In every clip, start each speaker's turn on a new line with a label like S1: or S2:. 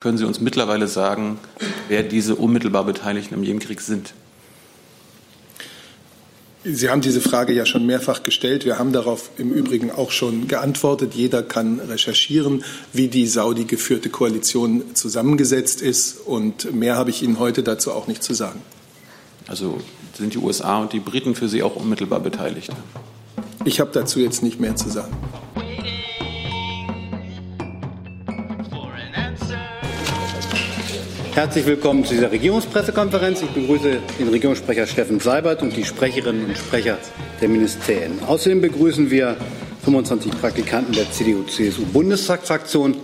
S1: Können Sie uns mittlerweile sagen, wer diese unmittelbar Beteiligten im Jemenkrieg sind?
S2: Sie haben diese Frage ja schon mehrfach gestellt. Wir haben darauf im Übrigen auch schon geantwortet. Jeder kann recherchieren, wie die Saudi geführte Koalition zusammengesetzt ist. Und mehr habe ich Ihnen heute dazu auch nicht zu sagen.
S1: Also sind die USA und die Briten für Sie auch unmittelbar beteiligt?
S2: Ich habe dazu jetzt nicht mehr zu sagen.
S3: Herzlich willkommen zu dieser Regierungspressekonferenz. Ich begrüße den Regierungssprecher Steffen Seibert und die Sprecherinnen und Sprecher der Ministerien. Außerdem begrüßen wir 25 Praktikanten der CDU-CSU-Bundestagsfraktion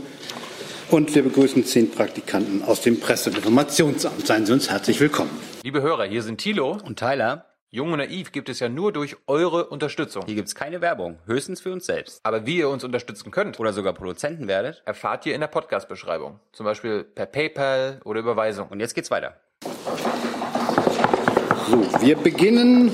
S3: und wir begrüßen zehn Praktikanten aus dem Presse- und Informationsamt. Seien Sie uns herzlich willkommen.
S4: Liebe Hörer, hier sind Thilo
S5: und Tyler.
S4: Jung und naiv gibt es ja nur durch eure Unterstützung.
S5: Hier gibt es keine Werbung, höchstens für uns selbst.
S4: Aber wie ihr uns unterstützen könnt
S5: oder sogar Produzenten werdet,
S4: erfahrt ihr in der Podcast-Beschreibung. Zum Beispiel per PayPal oder Überweisung.
S5: Und jetzt geht's weiter.
S3: So, wir beginnen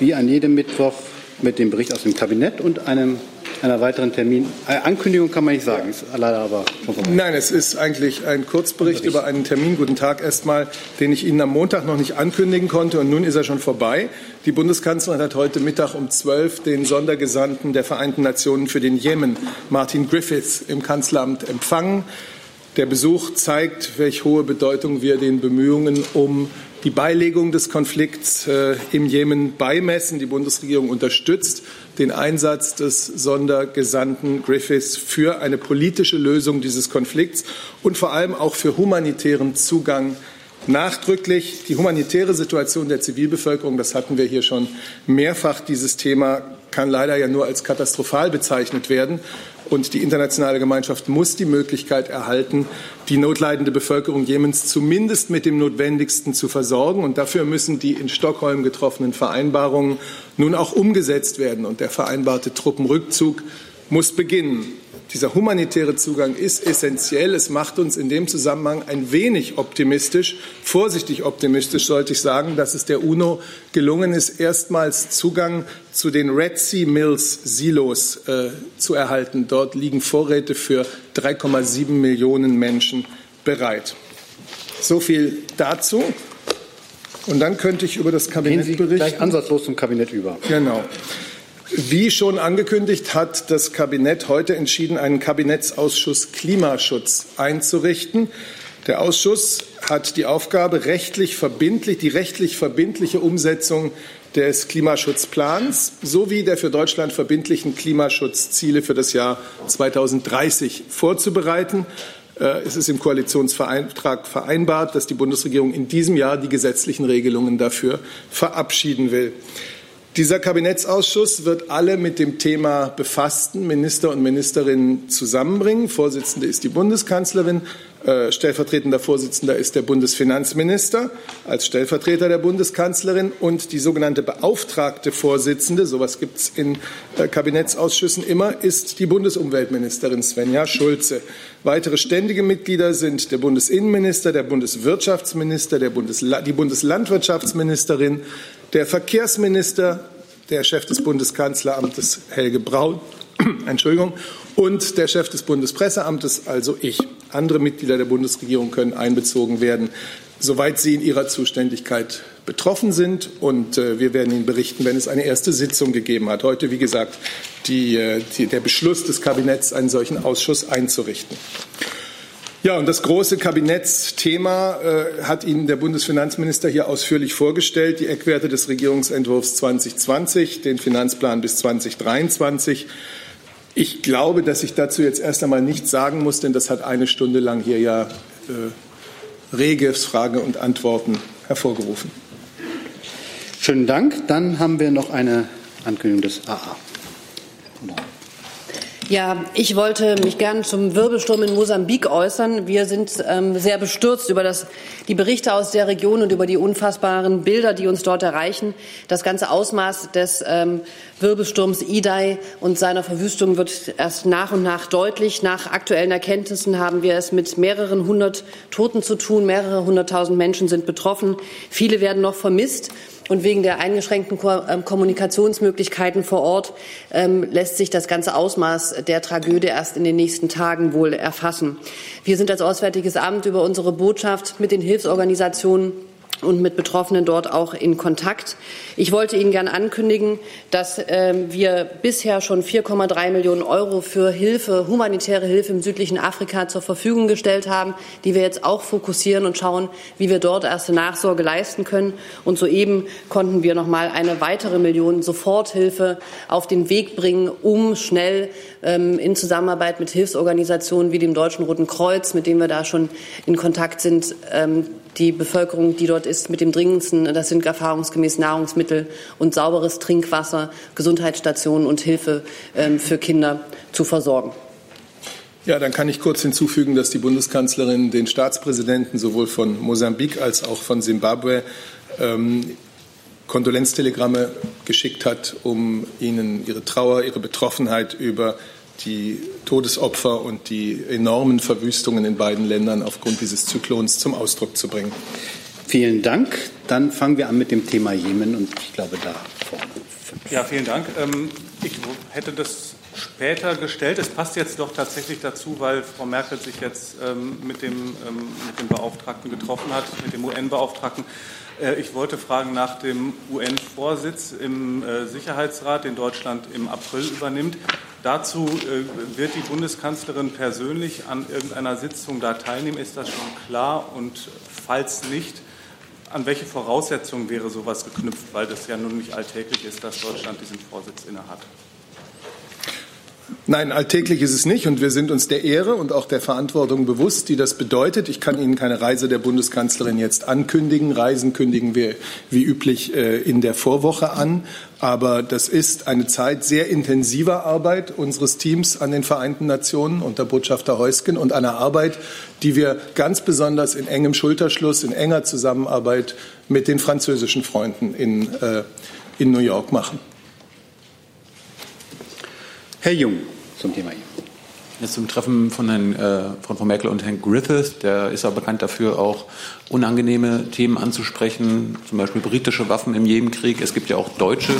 S3: wie an jedem Mittwoch mit dem Bericht aus dem Kabinett und einem einer weiteren Termin. Äh, Ankündigung kann man nicht sagen, ist leider aber
S2: schon vorbei. Nein, es ist eigentlich ein Kurzbericht Bericht. über einen Termin. Guten Tag erstmal, den ich Ihnen am Montag noch nicht ankündigen konnte und nun ist er schon vorbei. Die Bundeskanzlerin hat heute Mittag um 12 den Sondergesandten der Vereinten Nationen für den Jemen, Martin Griffiths, im Kanzleramt empfangen. Der Besuch zeigt, welche hohe Bedeutung wir den Bemühungen um die Beilegung des Konflikts äh, im Jemen beimessen. Die Bundesregierung unterstützt den Einsatz des Sondergesandten Griffiths für eine politische Lösung dieses Konflikts und vor allem auch für humanitären Zugang nachdrücklich. Die humanitäre Situation der Zivilbevölkerung, das hatten wir hier schon mehrfach, dieses Thema kann leider ja nur als katastrophal bezeichnet werden. Und die internationale Gemeinschaft muss die Möglichkeit erhalten, die notleidende Bevölkerung Jemens zumindest mit dem Notwendigsten zu versorgen. Und dafür müssen die in Stockholm getroffenen Vereinbarungen nun auch umgesetzt werden. Und der vereinbarte Truppenrückzug muss beginnen. Dieser humanitäre Zugang ist essentiell. Es macht uns in dem Zusammenhang ein wenig optimistisch, vorsichtig optimistisch sollte ich sagen, dass es der UNO gelungen ist, erstmals Zugang zu den Red Sea Mills Silos äh, zu erhalten. Dort liegen Vorräte für 3,7 Millionen Menschen bereit. So viel dazu. Und dann könnte ich über das Kabinett
S3: Gehen Sie
S2: berichten.
S3: Gleich ansatzlos zum Kabinett über.
S2: Genau. Wie schon angekündigt, hat das Kabinett heute entschieden, einen Kabinettsausschuss Klimaschutz einzurichten. Der Ausschuss hat die Aufgabe, rechtlich verbindlich, die rechtlich verbindliche Umsetzung des Klimaschutzplans sowie der für Deutschland verbindlichen Klimaschutzziele für das Jahr 2030 vorzubereiten. Äh, es ist im Koalitionsvertrag vereinbart, dass die Bundesregierung in diesem Jahr die gesetzlichen Regelungen dafür verabschieden will. Dieser Kabinettsausschuss wird alle mit dem Thema befassten Minister und Ministerinnen zusammenbringen. Vorsitzende ist die Bundeskanzlerin, äh, stellvertretender Vorsitzender ist der Bundesfinanzminister als Stellvertreter der Bundeskanzlerin und die sogenannte beauftragte Vorsitzende, sowas gibt es in äh, Kabinettsausschüssen immer, ist die Bundesumweltministerin Svenja Schulze. Weitere ständige Mitglieder sind der Bundesinnenminister, der Bundeswirtschaftsminister, der Bundesla die Bundeslandwirtschaftsministerin, der Verkehrsminister, der Chef des Bundeskanzleramtes Helge Braun, Entschuldigung, und der Chef des Bundespresseamtes, also ich. Andere Mitglieder der Bundesregierung können einbezogen werden, soweit sie in ihrer Zuständigkeit betroffen sind. Und äh, wir werden Ihnen berichten, wenn es eine erste Sitzung gegeben hat. Heute, wie gesagt, die, äh, die, der Beschluss des Kabinetts, einen solchen Ausschuss einzurichten. Ja, und das große Kabinettsthema äh, hat Ihnen der Bundesfinanzminister hier ausführlich vorgestellt. Die Eckwerte des Regierungsentwurfs 2020, den Finanzplan bis 2023. Ich glaube, dass ich dazu jetzt erst einmal nichts sagen muss, denn das hat eine Stunde lang hier ja äh, rege Frage und Antworten hervorgerufen.
S3: Schönen Dank. Dann haben wir noch eine Ankündigung des AA.
S6: Ja, ich wollte mich gern zum Wirbelsturm in Mosambik äußern. Wir sind ähm, sehr bestürzt über das, die Berichte aus der Region und über die unfassbaren Bilder, die uns dort erreichen. Das ganze Ausmaß des ähm, Wirbelsturms Idai und seiner Verwüstung wird erst nach und nach deutlich. Nach aktuellen Erkenntnissen haben wir es mit mehreren hundert Toten zu tun. Mehrere hunderttausend Menschen sind betroffen. Viele werden noch vermisst. Und wegen der eingeschränkten ähm, Kommunikationsmöglichkeiten vor Ort ähm, lässt sich das ganze Ausmaß der Tragödie erst in den nächsten Tagen wohl erfassen. Wir sind als Auswärtiges Amt über unsere Botschaft mit den Hilfsorganisationen und mit Betroffenen dort auch in Kontakt. Ich wollte Ihnen gern ankündigen, dass äh, wir bisher schon 4,3 Millionen Euro für Hilfe, humanitäre Hilfe im südlichen Afrika zur Verfügung gestellt haben, die wir jetzt auch fokussieren und schauen, wie wir dort erste Nachsorge leisten können. Und soeben konnten wir noch mal eine weitere Million Soforthilfe auf den Weg bringen, um schnell ähm, in Zusammenarbeit mit Hilfsorganisationen wie dem Deutschen Roten Kreuz, mit dem wir da schon in Kontakt sind, ähm, die Bevölkerung, die dort ist, mit dem dringendsten, das sind erfahrungsgemäß Nahrungsmittel und sauberes Trinkwasser, Gesundheitsstationen und Hilfe ähm, für Kinder zu versorgen.
S2: Ja, dann kann ich kurz hinzufügen, dass die Bundeskanzlerin den Staatspräsidenten sowohl von Mosambik als auch von Simbabwe ähm, Kondolenztelegramme geschickt hat, um ihnen ihre Trauer, ihre Betroffenheit über die Todesopfer und die enormen Verwüstungen in beiden Ländern aufgrund dieses Zyklons zum Ausdruck zu bringen.
S3: Vielen Dank. Dann fangen wir an mit dem Thema Jemen und ich glaube da vorne.
S7: Ja, vielen Dank. Ähm, ich hätte das später gestellt. Es passt jetzt doch tatsächlich dazu, weil Frau Merkel sich jetzt ähm, mit, dem, ähm, mit dem Beauftragten getroffen hat, mit dem UN-Beauftragten. Äh, ich wollte fragen nach dem UN-Vorsitz im äh, Sicherheitsrat, den Deutschland im April übernimmt. Dazu äh, wird die Bundeskanzlerin persönlich an irgendeiner Sitzung da teilnehmen. Ist das schon klar? Und falls nicht, an welche Voraussetzungen wäre sowas geknüpft? Weil das ja nun nicht alltäglich ist, dass Deutschland diesen Vorsitz innehat.
S2: Nein, alltäglich ist es nicht und wir sind uns der Ehre und auch der Verantwortung bewusst, die das bedeutet. Ich kann Ihnen keine Reise der Bundeskanzlerin jetzt ankündigen. Reisen kündigen wir wie üblich äh, in der Vorwoche an. Aber das ist eine Zeit sehr intensiver Arbeit unseres Teams an den Vereinten Nationen unter Botschafter Heusken und einer Arbeit, die wir ganz besonders in engem Schulterschluss, in enger Zusammenarbeit mit den französischen Freunden in, äh, in New York machen.
S3: Herr Jung zum Thema
S1: Jetzt zum Treffen von, Herrn, äh, von Frau Merkel und Herrn Griffith. Der ist ja bekannt dafür, auch unangenehme Themen anzusprechen, zum Beispiel britische Waffen im Jemenkrieg. Es gibt ja auch deutsche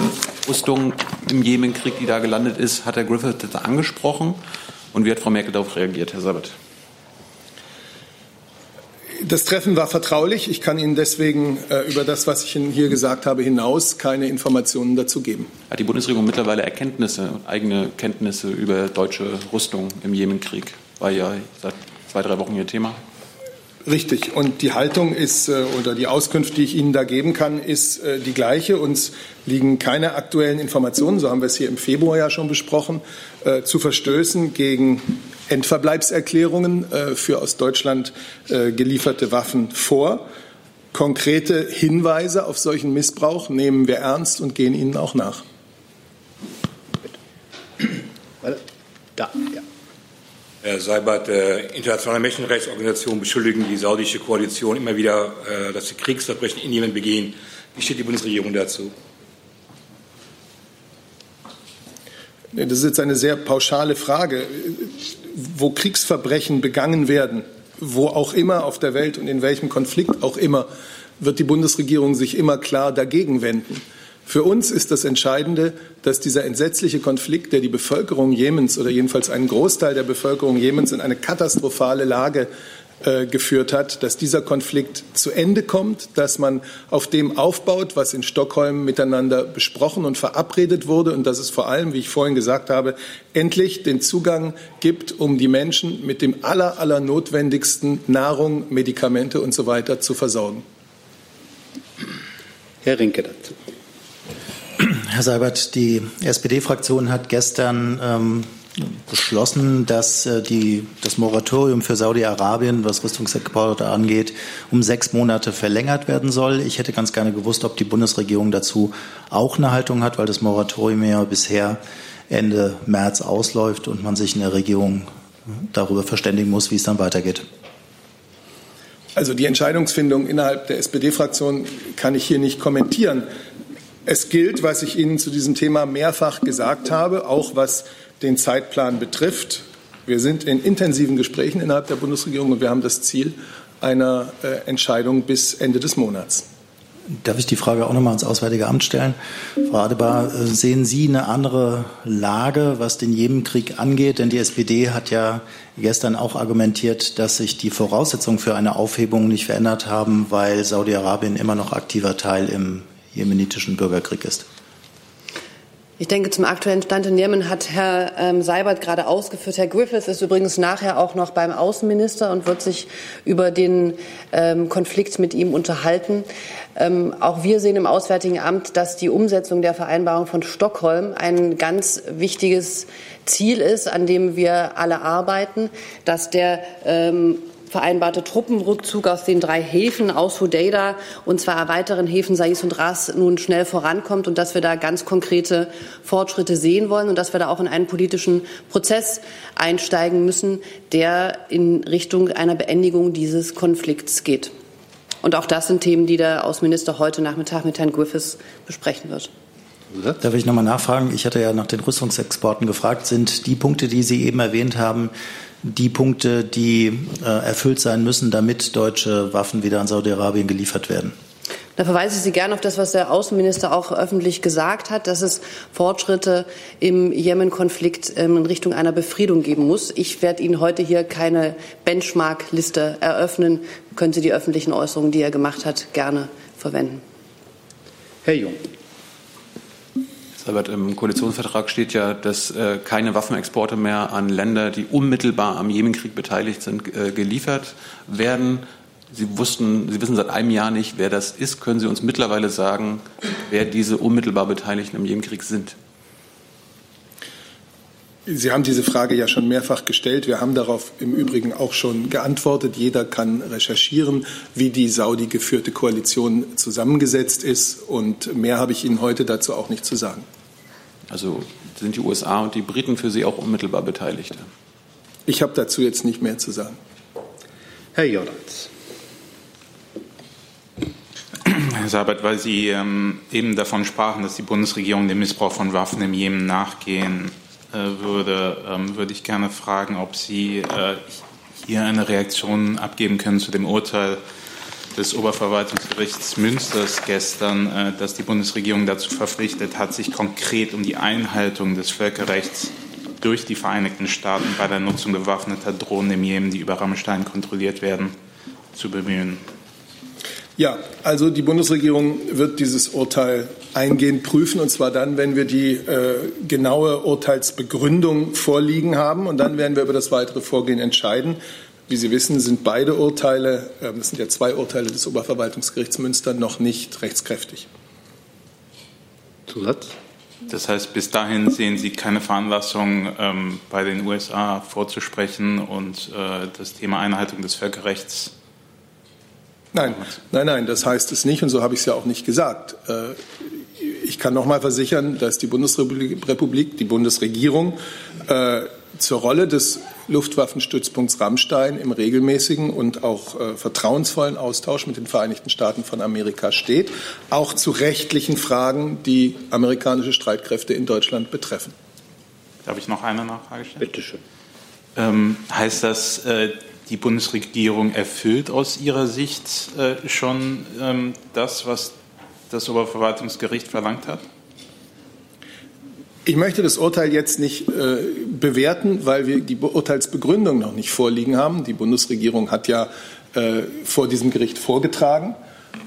S1: Rüstung im Jemenkrieg, die da gelandet ist. Hat Herr Griffith das angesprochen? Und wie hat Frau Merkel darauf reagiert, Herr Sabat?
S2: Das Treffen war vertraulich. Ich kann Ihnen deswegen äh, über das, was ich Ihnen hier gesagt habe, hinaus keine Informationen dazu geben.
S1: Hat die Bundesregierung mittlerweile Erkenntnisse, eigene Kenntnisse über deutsche Rüstung im Jemenkrieg? War ja seit zwei, drei Wochen Ihr Thema.
S2: Richtig. Und die Haltung ist, äh, oder die Auskunft, die ich Ihnen da geben kann, ist äh, die gleiche. Uns liegen keine aktuellen Informationen, so haben wir es hier im Februar ja schon besprochen, äh, zu Verstößen gegen Endverbleibserklärungen für aus Deutschland gelieferte Waffen vor. Konkrete Hinweise auf solchen Missbrauch nehmen wir ernst und gehen ihnen auch nach.
S8: Da, ja. Herr Seibert, äh, internationale Menschenrechtsorganisationen beschuldigen die saudische Koalition immer wieder, äh, dass sie Kriegsverbrechen in Jemen begehen. Wie steht die Bundesregierung dazu?
S2: Das ist jetzt eine sehr pauschale Frage. Wo Kriegsverbrechen begangen werden, wo auch immer auf der Welt und in welchem Konflikt auch immer, wird die Bundesregierung sich immer klar dagegen wenden. Für uns ist das Entscheidende, dass dieser entsetzliche Konflikt, der die Bevölkerung Jemens oder jedenfalls einen Großteil der Bevölkerung Jemens in eine katastrophale Lage äh, geführt hat, dass dieser Konflikt zu Ende kommt, dass man auf dem aufbaut, was in Stockholm miteinander besprochen und verabredet wurde und dass es vor allem, wie ich vorhin gesagt habe, endlich den Zugang gibt, um die Menschen mit dem aller, aller notwendigsten Nahrung, Medikamente und so weiter zu versorgen.
S3: Herr Rinke dazu.
S9: Herr Seibert, die SPD-Fraktion hat gestern ähm, beschlossen, dass äh, die, das Moratorium für Saudi-Arabien, was Rüstungsexporte angeht, um sechs Monate verlängert werden soll. Ich hätte ganz gerne gewusst, ob die Bundesregierung dazu auch eine Haltung hat, weil das Moratorium ja bisher Ende März ausläuft und man sich in der Regierung darüber verständigen muss, wie es dann weitergeht.
S2: Also die Entscheidungsfindung innerhalb der SPD-Fraktion kann ich hier nicht kommentieren. Es gilt, was ich Ihnen zu diesem Thema mehrfach gesagt habe, auch was den Zeitplan betrifft. Wir sind in intensiven Gesprächen innerhalb der Bundesregierung und wir haben das Ziel einer äh, Entscheidung bis Ende des Monats.
S9: Darf ich die Frage auch nochmal ans Auswärtige Amt stellen? Frau Adebar, äh, sehen Sie eine andere Lage, was den Jemenkrieg angeht? Denn die SPD hat ja gestern auch argumentiert, dass sich die Voraussetzungen für eine Aufhebung nicht verändert haben, weil Saudi-Arabien immer noch aktiver Teil im jemenitischen Bürgerkrieg ist.
S6: Ich denke, zum aktuellen Stand in Jemen hat Herr ähm, Seibert gerade ausgeführt. Herr Griffith ist übrigens nachher auch noch beim Außenminister und wird sich über den ähm, Konflikt mit ihm unterhalten. Ähm, auch wir sehen im Auswärtigen Amt, dass die Umsetzung der Vereinbarung von Stockholm ein ganz wichtiges Ziel ist, an dem wir alle arbeiten, dass der ähm, vereinbarte Truppenrückzug aus den drei Häfen aus Hodeida und zwei weiteren Häfen Sais und Ras nun schnell vorankommt und dass wir da ganz konkrete Fortschritte sehen wollen und dass wir da auch in einen politischen Prozess einsteigen müssen, der in Richtung einer Beendigung dieses Konflikts geht. Und auch das sind Themen, die der Außenminister heute Nachmittag mit Herrn Griffiths besprechen wird.
S9: Darf ich nochmal nachfragen? Ich hatte ja nach den Rüstungsexporten gefragt. Sind die Punkte, die Sie eben erwähnt haben, die Punkte, die äh, erfüllt sein müssen, damit deutsche Waffen wieder an Saudi-Arabien geliefert werden?
S6: Da verweise ich Sie gerne auf das, was der Außenminister auch öffentlich gesagt hat, dass es Fortschritte im Jemen-Konflikt ähm, in Richtung einer Befriedung geben muss. Ich werde Ihnen heute hier keine Benchmark-Liste eröffnen. Können Sie die öffentlichen Äußerungen, die er gemacht hat, gerne verwenden.
S3: Herr Jung.
S1: Albert, im Koalitionsvertrag steht ja, dass äh, keine Waffenexporte mehr an Länder, die unmittelbar am Jemenkrieg beteiligt sind, äh, geliefert werden. Sie wussten, Sie wissen seit einem Jahr nicht, wer das ist. Können Sie uns mittlerweile sagen, wer diese unmittelbar Beteiligten im Jemenkrieg sind?
S2: Sie haben diese Frage ja schon mehrfach gestellt. Wir haben darauf im Übrigen auch schon geantwortet. Jeder kann recherchieren, wie die Saudi geführte Koalition zusammengesetzt ist. Und mehr habe ich Ihnen heute dazu auch nicht zu sagen.
S1: Also sind die USA und die Briten für Sie auch unmittelbar Beteiligte?
S2: Ich habe dazu jetzt nicht mehr zu sagen.
S3: Herr Jordans.
S10: Herr Sabat, weil Sie ähm, eben davon sprachen, dass die Bundesregierung dem Missbrauch von Waffen im Jemen nachgehen äh, würde, ähm, würde ich gerne fragen, ob Sie äh, hier eine Reaktion abgeben können zu dem Urteil des Oberverwaltungsgerichts Münsters gestern, äh, das die Bundesregierung dazu verpflichtet hat, sich konkret um die Einhaltung des Völkerrechts durch die Vereinigten Staaten bei der Nutzung bewaffneter Drohnen im Jemen, die über Rammstein kontrolliert werden, zu bemühen.
S2: Ja, also die Bundesregierung wird dieses Urteil eingehend prüfen, und zwar dann, wenn wir die äh, genaue Urteilsbegründung vorliegen haben. Und dann werden wir über das weitere Vorgehen entscheiden. Wie Sie wissen, sind beide Urteile, das sind ja zwei Urteile des Oberverwaltungsgerichts Münster, noch nicht rechtskräftig.
S10: Zusatz? Das heißt, bis dahin sehen Sie keine Veranlassung, ähm, bei den USA vorzusprechen und äh, das Thema Einhaltung des Völkerrechts
S2: Nein, nein, nein, das heißt es nicht und so habe ich es ja auch nicht gesagt. Äh, ich kann noch mal versichern, dass die Bundesrepublik, die Bundesregierung äh, zur Rolle des Luftwaffenstützpunkts Rammstein im regelmäßigen und auch äh, vertrauensvollen Austausch mit den Vereinigten Staaten von Amerika steht, auch zu rechtlichen Fragen, die amerikanische Streitkräfte in Deutschland betreffen.
S10: Darf ich noch eine Nachfrage stellen?
S3: Bitte schön.
S10: Ähm, heißt das, äh, die Bundesregierung erfüllt aus Ihrer Sicht äh, schon ähm, das, was das Oberverwaltungsgericht verlangt hat?
S2: Ich möchte das Urteil jetzt nicht äh, bewerten, weil wir die Urteilsbegründung noch nicht vorliegen haben. Die Bundesregierung hat ja äh, vor diesem Gericht vorgetragen.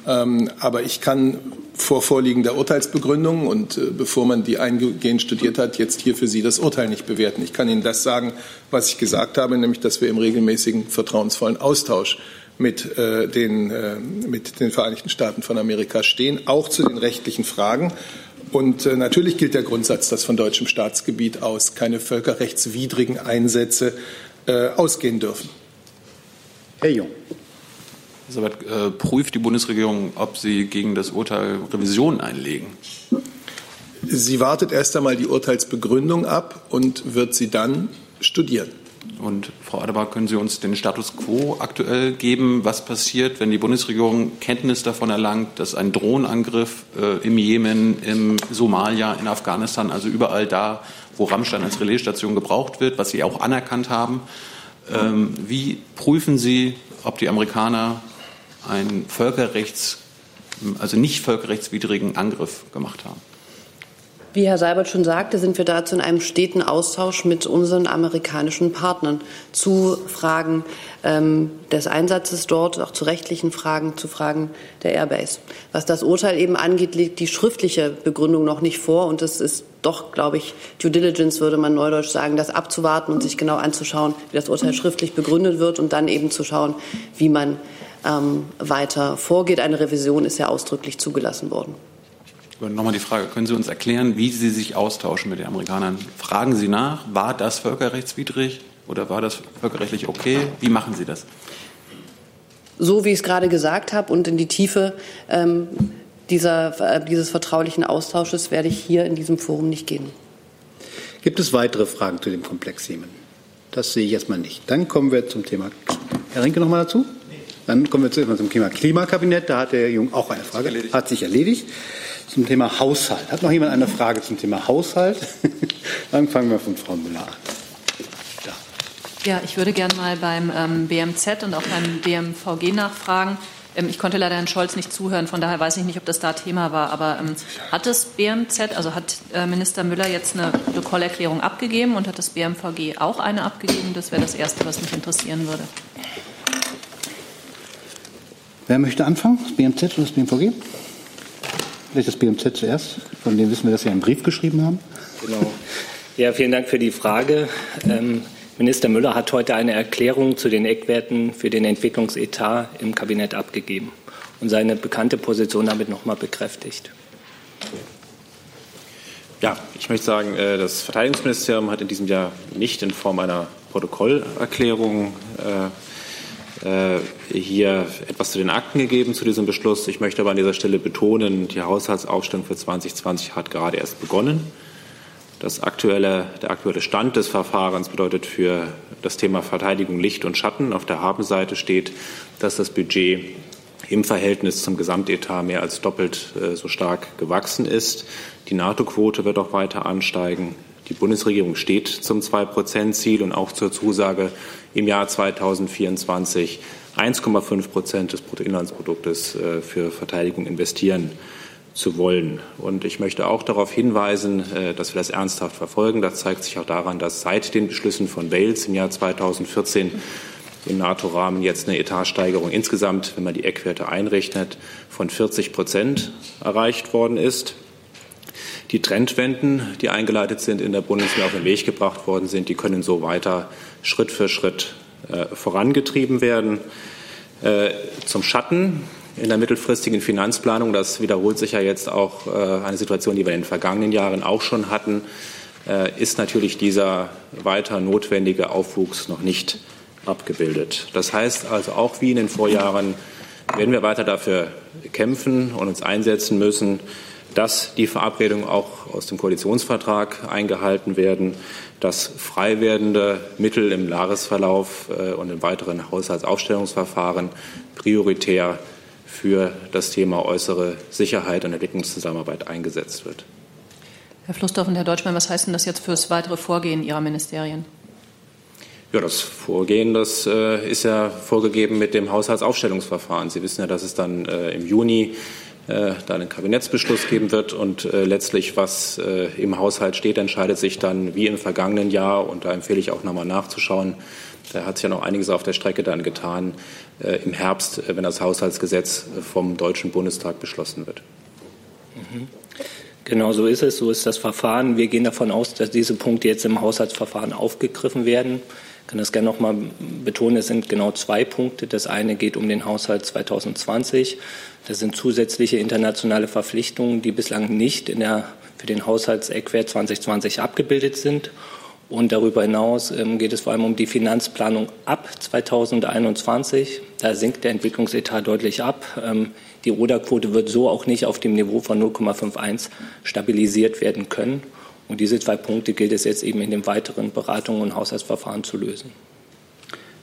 S2: Ähm, aber ich kann vor Vorliegen der Urteilsbegründung und äh, bevor man die eingehend studiert hat, jetzt hier für Sie das Urteil nicht bewerten. Ich kann Ihnen das sagen, was ich gesagt habe, nämlich, dass wir im regelmäßigen vertrauensvollen Austausch mit, äh, den, äh, mit den Vereinigten Staaten von Amerika stehen, auch zu den rechtlichen Fragen. Und äh, natürlich gilt der Grundsatz, dass von deutschem Staatsgebiet aus keine völkerrechtswidrigen Einsätze äh, ausgehen dürfen.
S3: Herr Jung.
S1: Elisabeth, äh, prüft die Bundesregierung, ob sie gegen das Urteil Revisionen einlegen?
S2: Sie wartet erst einmal die Urteilsbegründung ab und wird sie dann studieren.
S1: Und Frau Adebar, können Sie uns den Status quo aktuell geben? Was passiert, wenn die Bundesregierung Kenntnis davon erlangt, dass ein Drohnenangriff äh, im Jemen, im Somalia, in Afghanistan, also überall da, wo Rammstein als Relaisstation gebraucht wird, was Sie auch anerkannt haben, ähm, wie prüfen Sie, ob die Amerikaner ein Völkerrechts also nicht völkerrechtswidrigen Angriff gemacht haben.
S6: Wie Herr Seibert schon sagte, sind wir dazu in einem steten Austausch mit unseren amerikanischen Partnern zu Fragen ähm, des Einsatzes dort, auch zu rechtlichen Fragen, zu Fragen der Airbase. Was das Urteil eben angeht, liegt die schriftliche Begründung noch nicht vor. Und es ist doch, glaube ich, Due Diligence würde man neudeutsch sagen, das abzuwarten und sich genau anzuschauen, wie das Urteil schriftlich begründet wird und dann eben zu schauen, wie man ähm, weiter vorgeht. Eine Revision ist ja ausdrücklich zugelassen worden.
S1: Nochmal die Frage, können Sie uns erklären, wie Sie sich austauschen mit den Amerikanern? Fragen Sie nach, war das völkerrechtswidrig oder war das völkerrechtlich okay? Wie machen Sie das?
S6: So wie ich es gerade gesagt habe und in die Tiefe ähm, dieser, äh, dieses vertraulichen Austausches werde ich hier in diesem Forum nicht gehen.
S3: Gibt es weitere Fragen zu dem Komplex Jemen? Das sehe ich erstmal nicht. Dann kommen wir zum Thema. Herr Rinke noch mal dazu? Dann kommen wir zuerst zum Thema Klimakabinett. Da hat der Jung auch eine Frage. Erledigt. Hat sich erledigt zum Thema Haushalt. Hat noch jemand eine Frage zum Thema Haushalt? Dann fangen wir von Frau Müller an.
S11: Da. Ja, ich würde gerne mal beim ähm, BMZ und auch beim BMVG nachfragen. Ähm, ich konnte leider Herrn Scholz nicht zuhören, von daher weiß ich nicht, ob das da Thema war. Aber ähm, hat das BMZ, also hat äh, Minister Müller jetzt eine Protokollerklärung abgegeben und hat das BMVG auch eine abgegeben? Das wäre das Erste, was mich interessieren würde.
S3: Wer möchte anfangen? Das BMZ oder das BMVG? Vielleicht das BMZ zuerst. Von dem wissen wir, dass Sie einen Brief geschrieben haben.
S12: Genau. Ja, vielen Dank für die Frage. Ähm, Minister Müller hat heute eine Erklärung zu den Eckwerten für den Entwicklungsetat im Kabinett abgegeben und seine bekannte Position damit noch nochmal bekräftigt.
S13: Ja, ich möchte sagen, äh, das Verteidigungsministerium hat in diesem Jahr nicht in Form einer Protokollerklärung äh, hier etwas zu den Akten gegeben zu diesem Beschluss. Ich möchte aber an dieser Stelle betonen, die Haushaltsaufstellung für 2020 hat gerade erst begonnen. Das aktuelle, der aktuelle Stand des Verfahrens bedeutet für das Thema Verteidigung Licht und Schatten auf der Habenseite steht, dass das Budget im Verhältnis zum Gesamtetat mehr als doppelt äh, so stark gewachsen ist. Die NATO-Quote wird auch weiter ansteigen. Die Bundesregierung steht zum Zwei-Prozent-Ziel und auch zur Zusage, im Jahr 2024 1,5 Prozent des Bruttoinlandsproduktes äh, für Verteidigung investieren zu wollen. Und ich möchte auch darauf hinweisen, äh, dass wir das ernsthaft verfolgen. Das zeigt sich auch daran, dass seit den Beschlüssen von Wales im Jahr 2014 im NATO-Rahmen jetzt eine Etatsteigerung insgesamt, wenn man die Eckwerte einrechnet, von 40 Prozent erreicht worden ist. Die Trendwenden, die eingeleitet sind, in der Bundeswehr auf den Weg gebracht worden sind, die können so weiter Schritt für Schritt äh, vorangetrieben werden. Äh, zum Schatten in der mittelfristigen Finanzplanung, das wiederholt sich ja jetzt auch äh, eine Situation, die wir in den vergangenen Jahren auch schon hatten, äh, ist natürlich dieser weiter notwendige Aufwuchs noch nicht abgebildet. Das heißt also auch wie in den Vorjahren werden wir weiter dafür kämpfen und uns einsetzen müssen, dass die Verabredungen auch aus dem Koalitionsvertrag eingehalten werden, dass frei werdende Mittel im Jahresverlauf äh, und in weiteren Haushaltsaufstellungsverfahren prioritär für das Thema äußere Sicherheit und Entwicklungszusammenarbeit eingesetzt wird.
S11: Herr Flussdorf und Herr Deutschmann, was heißt denn das jetzt für das weitere Vorgehen Ihrer Ministerien?
S13: Ja, das Vorgehen, das äh, ist ja vorgegeben mit dem Haushaltsaufstellungsverfahren. Sie wissen ja, dass es dann äh, im Juni äh, da einen Kabinettsbeschluss geben wird. Und äh, letztlich, was äh, im Haushalt steht, entscheidet sich dann wie im vergangenen Jahr. Und da empfehle ich auch nochmal nachzuschauen. Da hat sich ja noch einiges auf der Strecke dann getan im Herbst, wenn das Haushaltsgesetz vom Deutschen Bundestag beschlossen wird.
S12: Mhm. Genau so ist es, so ist das Verfahren. Wir gehen davon aus, dass diese Punkte jetzt im Haushaltsverfahren aufgegriffen werden. Ich kann das gerne noch mal betonen, es sind genau zwei Punkte. Das eine geht um den Haushalt 2020. Das sind zusätzliche internationale Verpflichtungen, die bislang nicht in der, für den Haushaltseckwert 2020 abgebildet sind. Und darüber hinaus ähm, geht es vor allem um die Finanzplanung ab 2021. Da sinkt der Entwicklungsetat deutlich ab. Ähm, die Oder-Quote wird so auch nicht auf dem Niveau von 0,51 stabilisiert werden können. Und diese zwei Punkte gilt es jetzt eben in den weiteren Beratungen und Haushaltsverfahren zu lösen.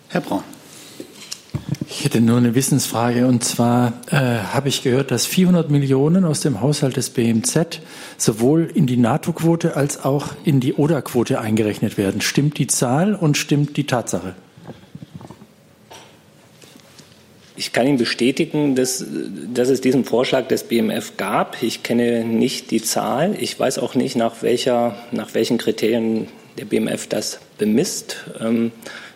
S3: Herr Braun.
S14: Ich hätte nur eine Wissensfrage und zwar äh, habe ich gehört, dass 400 Millionen aus dem Haushalt des BMZ sowohl in die NATO-Quote als auch in die ODA-Quote eingerechnet werden. Stimmt die Zahl und stimmt die Tatsache?
S12: Ich kann Ihnen bestätigen, dass, dass es diesen Vorschlag des BMF gab. Ich kenne nicht die Zahl. Ich weiß auch nicht, nach, welcher, nach welchen Kriterien der BMF das bemisst. Ähm,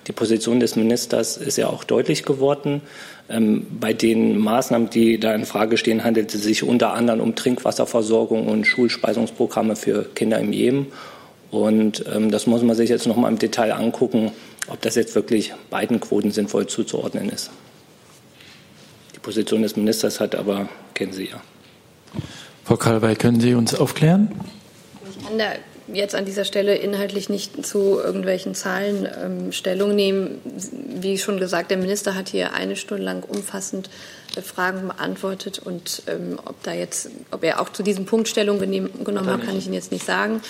S12: die Position des Ministers ist ja auch deutlich geworden. Ähm, bei den Maßnahmen, die da in Frage stehen, handelt es sich unter anderem um Trinkwasserversorgung und Schulspeisungsprogramme für Kinder im Jemen. Und ähm, das muss man sich jetzt noch mal im Detail angucken, ob das jetzt wirklich beiden Quoten sinnvoll zuzuordnen ist. Die Position des Ministers hat aber, kennen Sie ja.
S14: Frau Kalwey, können Sie uns aufklären?
S15: Ich kann da jetzt an dieser Stelle inhaltlich nicht zu irgendwelchen Zahlen ähm, Stellung nehmen. Wie schon gesagt, der Minister hat hier eine Stunde lang umfassend äh, Fragen beantwortet und ähm, ob da jetzt, ob er auch zu diesem Punkt Stellung genommen hat, kann ich Ihnen jetzt nicht sagen.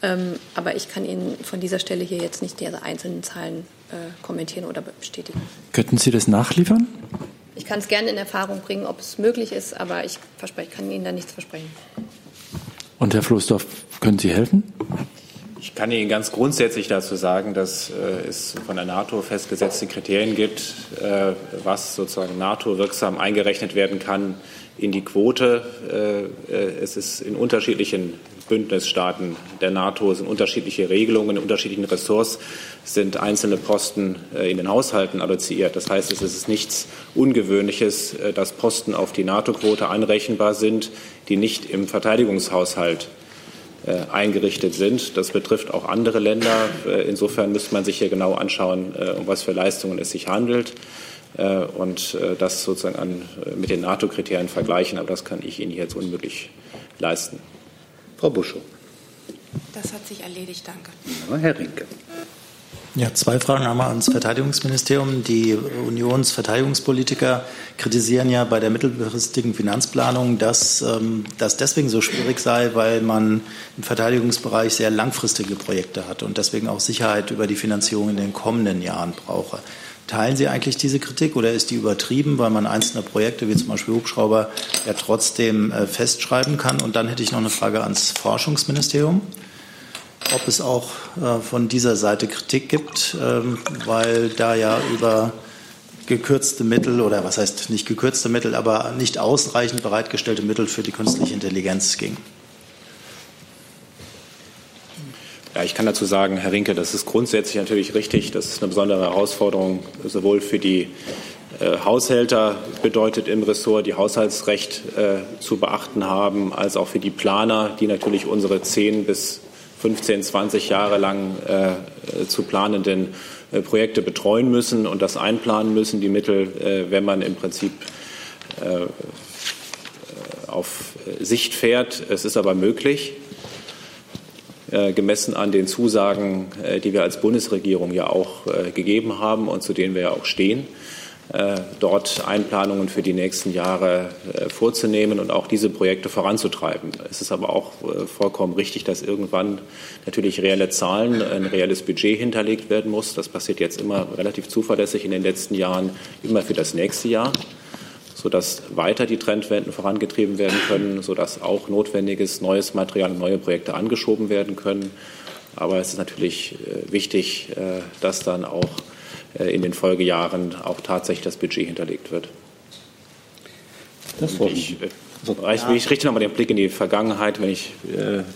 S15: Ähm, aber ich kann Ihnen von dieser Stelle hier jetzt nicht diese einzelnen Zahlen äh, kommentieren oder bestätigen.
S14: Könnten Sie das nachliefern?
S15: Ich kann es gerne in Erfahrung bringen, ob es möglich ist, aber ich verspreche, kann Ihnen da nichts versprechen.
S14: Und Herr Floßdorf, können Sie helfen?
S13: Ich kann Ihnen ganz grundsätzlich dazu sagen, dass äh, es von der NATO festgesetzte Kriterien gibt, äh, was sozusagen NATO-wirksam eingerechnet werden kann in die Quote. Äh, äh, es ist in unterschiedlichen Bündnisstaaten der NATO sind unterschiedliche Regelungen, in unterschiedlichen Ressorts sind einzelne Posten äh, in den Haushalten alloziert. Das heißt, es ist nichts Ungewöhnliches, äh, dass Posten auf die NATO-Quote anrechenbar sind, die nicht im Verteidigungshaushalt äh, eingerichtet sind. Das betrifft auch andere Länder. Insofern müsste man sich hier genau anschauen, um was für Leistungen es sich handelt und das sozusagen an, mit den NATO-Kriterien vergleichen. Aber das kann ich Ihnen jetzt unmöglich leisten.
S3: Frau Buschow.
S16: Das hat sich erledigt, danke.
S3: Ja, Herr Rinke.
S9: Ja, zwei Fragen einmal ans Verteidigungsministerium. Die Unionsverteidigungspolitiker kritisieren ja bei der mittelfristigen Finanzplanung, dass ähm, das deswegen so schwierig sei, weil man im Verteidigungsbereich sehr langfristige Projekte hat und deswegen auch Sicherheit über die Finanzierung in den kommenden Jahren brauche. Teilen Sie eigentlich diese Kritik oder ist die übertrieben, weil man einzelne Projekte wie zum Beispiel Hubschrauber ja trotzdem äh, festschreiben kann? Und dann hätte ich noch eine Frage ans Forschungsministerium, ob es auch äh, von dieser Seite Kritik gibt, ähm, weil da ja über gekürzte Mittel oder was heißt nicht gekürzte Mittel, aber nicht ausreichend bereitgestellte Mittel für die künstliche Intelligenz ging.
S13: Ja, ich kann dazu sagen, Herr Rinke, das ist grundsätzlich natürlich richtig. Das ist eine besondere Herausforderung, sowohl für die äh, Haushälter bedeutet im Ressort, die Haushaltsrecht äh, zu beachten haben, als auch für die Planer, die natürlich unsere 10 bis 15, 20 Jahre lang äh, zu planenden äh, Projekte betreuen müssen und das einplanen müssen, die Mittel, äh, wenn man im Prinzip äh, auf Sicht fährt. Es ist aber möglich. Äh, gemessen an den Zusagen, äh, die wir als Bundesregierung ja auch äh, gegeben haben und zu denen wir ja auch stehen, dort Einplanungen für die nächsten Jahre vorzunehmen und auch diese Projekte voranzutreiben. Es ist aber auch vollkommen richtig, dass irgendwann natürlich reelle Zahlen, ein reelles Budget hinterlegt werden muss. Das passiert jetzt immer relativ zuverlässig in den letzten Jahren, immer für das nächste Jahr sodass weiter die Trendwenden vorangetrieben werden können, sodass auch notwendiges neues Material und neue Projekte angeschoben werden können. Aber es ist natürlich äh, wichtig, äh, dass dann auch äh, in den Folgejahren auch tatsächlich das Budget hinterlegt wird. Das ich, ich, ich richte nochmal den Blick in die Vergangenheit, wenn ich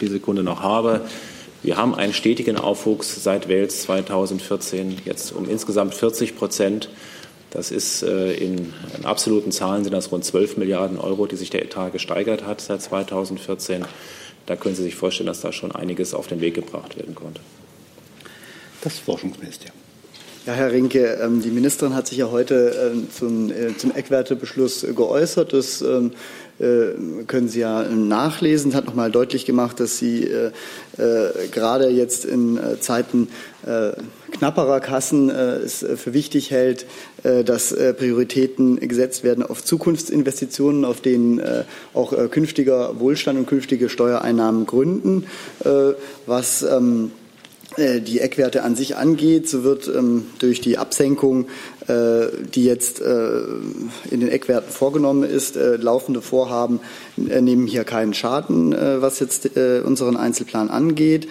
S13: die Sekunde noch habe. Wir haben einen stetigen Aufwuchs seit Wales 2014 jetzt um insgesamt 40 Prozent. Das ist äh, in, in, absoluten Zahlen sind das rund 12 Milliarden Euro, die sich der Etat gesteigert hat seit 2014. Da können Sie sich vorstellen, dass da schon einiges auf den Weg gebracht werden konnte.
S3: Das Forschungsministerium.
S17: Ja, Herr Rinke, ähm, die Ministerin hat sich ja heute ähm, zum, äh, zum Eckwertebeschluss geäußert. Das ähm, äh, können Sie ja nachlesen, hat nochmal deutlich gemacht, dass sie gerade jetzt in Zeiten knapperer Kassen es für wichtig hält, dass Prioritäten gesetzt werden auf Zukunftsinvestitionen, auf denen auch künftiger Wohlstand und künftige Steuereinnahmen gründen, was die Eckwerte an sich angeht, so wird ähm, durch die Absenkung äh, die jetzt äh, in den Eckwerten vorgenommen ist. Äh, laufende Vorhaben nehmen hier keinen Schaden, was jetzt unseren Einzelplan angeht.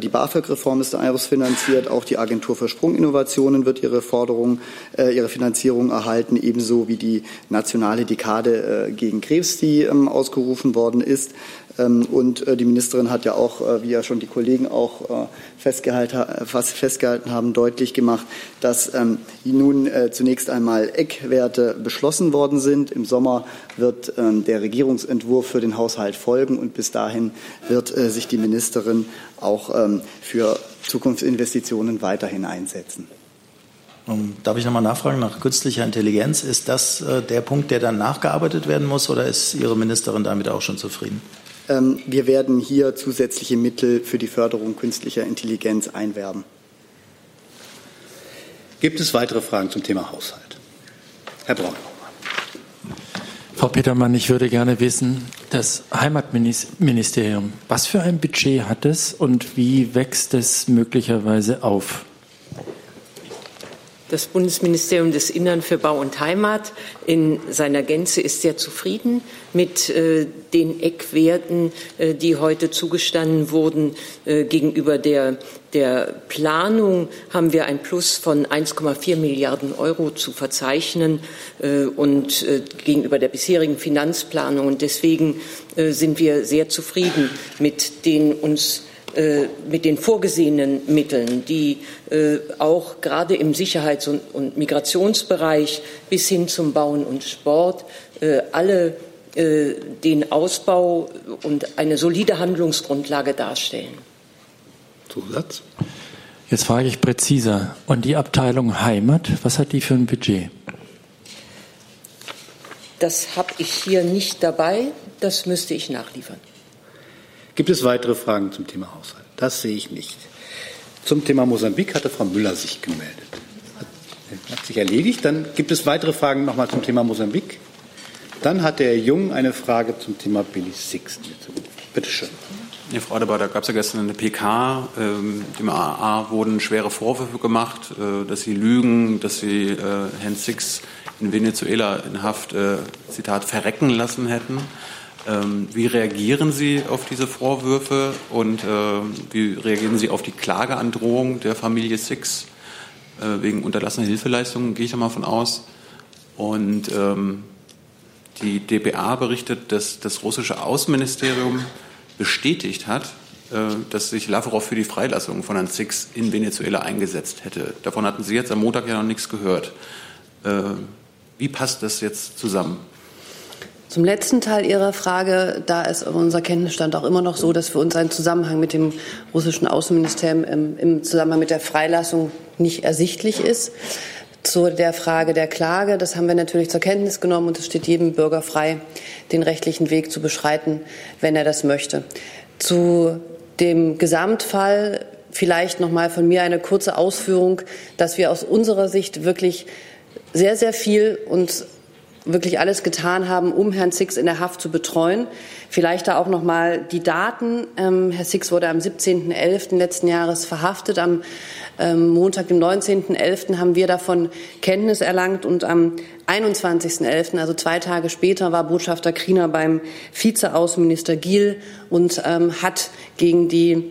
S17: Die BAföG-Reform ist EIRUS finanziert. Auch die Agentur für Sprunginnovationen wird ihre Forderung, ihre Finanzierung erhalten, ebenso wie die nationale Dekade gegen Krebs, die ähm, ausgerufen worden ist. Ähm, und äh, die Ministerin hat ja auch, äh, wie ja schon die Kollegen auch äh, festgehalten, haben, deutlich gemacht, dass ähm, nun zunächst einmal Eckwerte beschlossen worden sind. Im Sommer wird ähm, der Regierungsentwurf für den Haushalt folgen und bis dahin wird sich die Ministerin auch für Zukunftsinvestitionen weiterhin einsetzen.
S9: Darf ich nochmal nachfragen nach künstlicher Intelligenz? Ist das der Punkt, der dann nachgearbeitet werden muss oder ist Ihre Ministerin damit auch schon zufrieden?
S17: Ähm, wir werden hier zusätzliche Mittel für die Förderung künstlicher Intelligenz einwerben.
S3: Gibt es weitere Fragen zum Thema Haushalt? Herr Braun.
S14: Frau Petermann, ich würde gerne wissen, das Heimatministerium, was für ein Budget hat es und wie wächst es möglicherweise auf?
S18: Das Bundesministerium des Innern für Bau und Heimat in seiner Gänze ist sehr zufrieden mit äh, den Eckwerten, äh, die heute zugestanden wurden. Äh, gegenüber der, der Planung haben wir ein Plus von 1,4 Milliarden Euro zu verzeichnen äh, und äh, gegenüber der bisherigen Finanzplanung. Und deswegen äh, sind wir sehr zufrieden mit den uns mit den vorgesehenen Mitteln, die äh, auch gerade im Sicherheits- und Migrationsbereich bis hin zum Bauen und Sport äh, alle den Ausbau und eine solide Handlungsgrundlage darstellen.
S14: Zusatz? Jetzt frage ich präziser. Und die Abteilung Heimat, was hat die für ein Budget?
S18: Das habe ich hier nicht dabei. Das müsste ich nachliefern.
S3: Gibt es weitere Fragen zum Thema Haushalt? Das sehe ich nicht. Zum Thema Mosambik hatte Frau Müller sich gemeldet. Hat, hat sich erledigt. Dann gibt es weitere Fragen nochmal zum Thema Mosambik. Dann hat der Herr Jung eine Frage zum Thema Billy Six. Bitte schön.
S1: Ja, Frau Adebar, da gab es ja gestern eine PK. Ähm, dem AA wurden schwere Vorwürfe gemacht, äh, dass sie lügen, dass sie äh, Herrn Six in Venezuela in Haft, äh, Zitat, verrecken lassen hätten. Ähm, wie reagieren Sie auf diese Vorwürfe und äh, wie reagieren Sie auf die Klageandrohung der Familie Six äh, wegen unterlassener Hilfeleistungen, gehe ich da mal von aus. Und ähm, die DPA berichtet, dass das russische Außenministerium bestätigt hat, äh, dass sich Lavrov für die Freilassung von Herrn Six in Venezuela eingesetzt hätte. Davon hatten Sie jetzt am Montag ja noch nichts gehört. Äh, wie passt das jetzt zusammen?
S6: Zum letzten Teil Ihrer Frage, da ist unser Kenntnisstand auch immer noch so, dass für uns ein Zusammenhang mit dem russischen Außenministerium im, im Zusammenhang mit der Freilassung nicht ersichtlich ist. Zu der Frage der Klage, das haben wir natürlich zur Kenntnis genommen und es steht jedem Bürger frei, den rechtlichen Weg zu beschreiten, wenn er das möchte. Zu dem Gesamtfall vielleicht noch mal von mir eine kurze Ausführung, dass wir aus unserer Sicht wirklich sehr, sehr viel und wirklich alles getan haben, um Herrn Six in der Haft zu betreuen. Vielleicht da auch noch mal die Daten. Ähm, Herr Six wurde am 17.11. letzten Jahres verhaftet. Am ähm, Montag, dem 19.11. haben wir davon Kenntnis erlangt und am 21.11., also zwei Tage später, war Botschafter Kriener beim Vizeaußenminister Giel und ähm, hat gegen die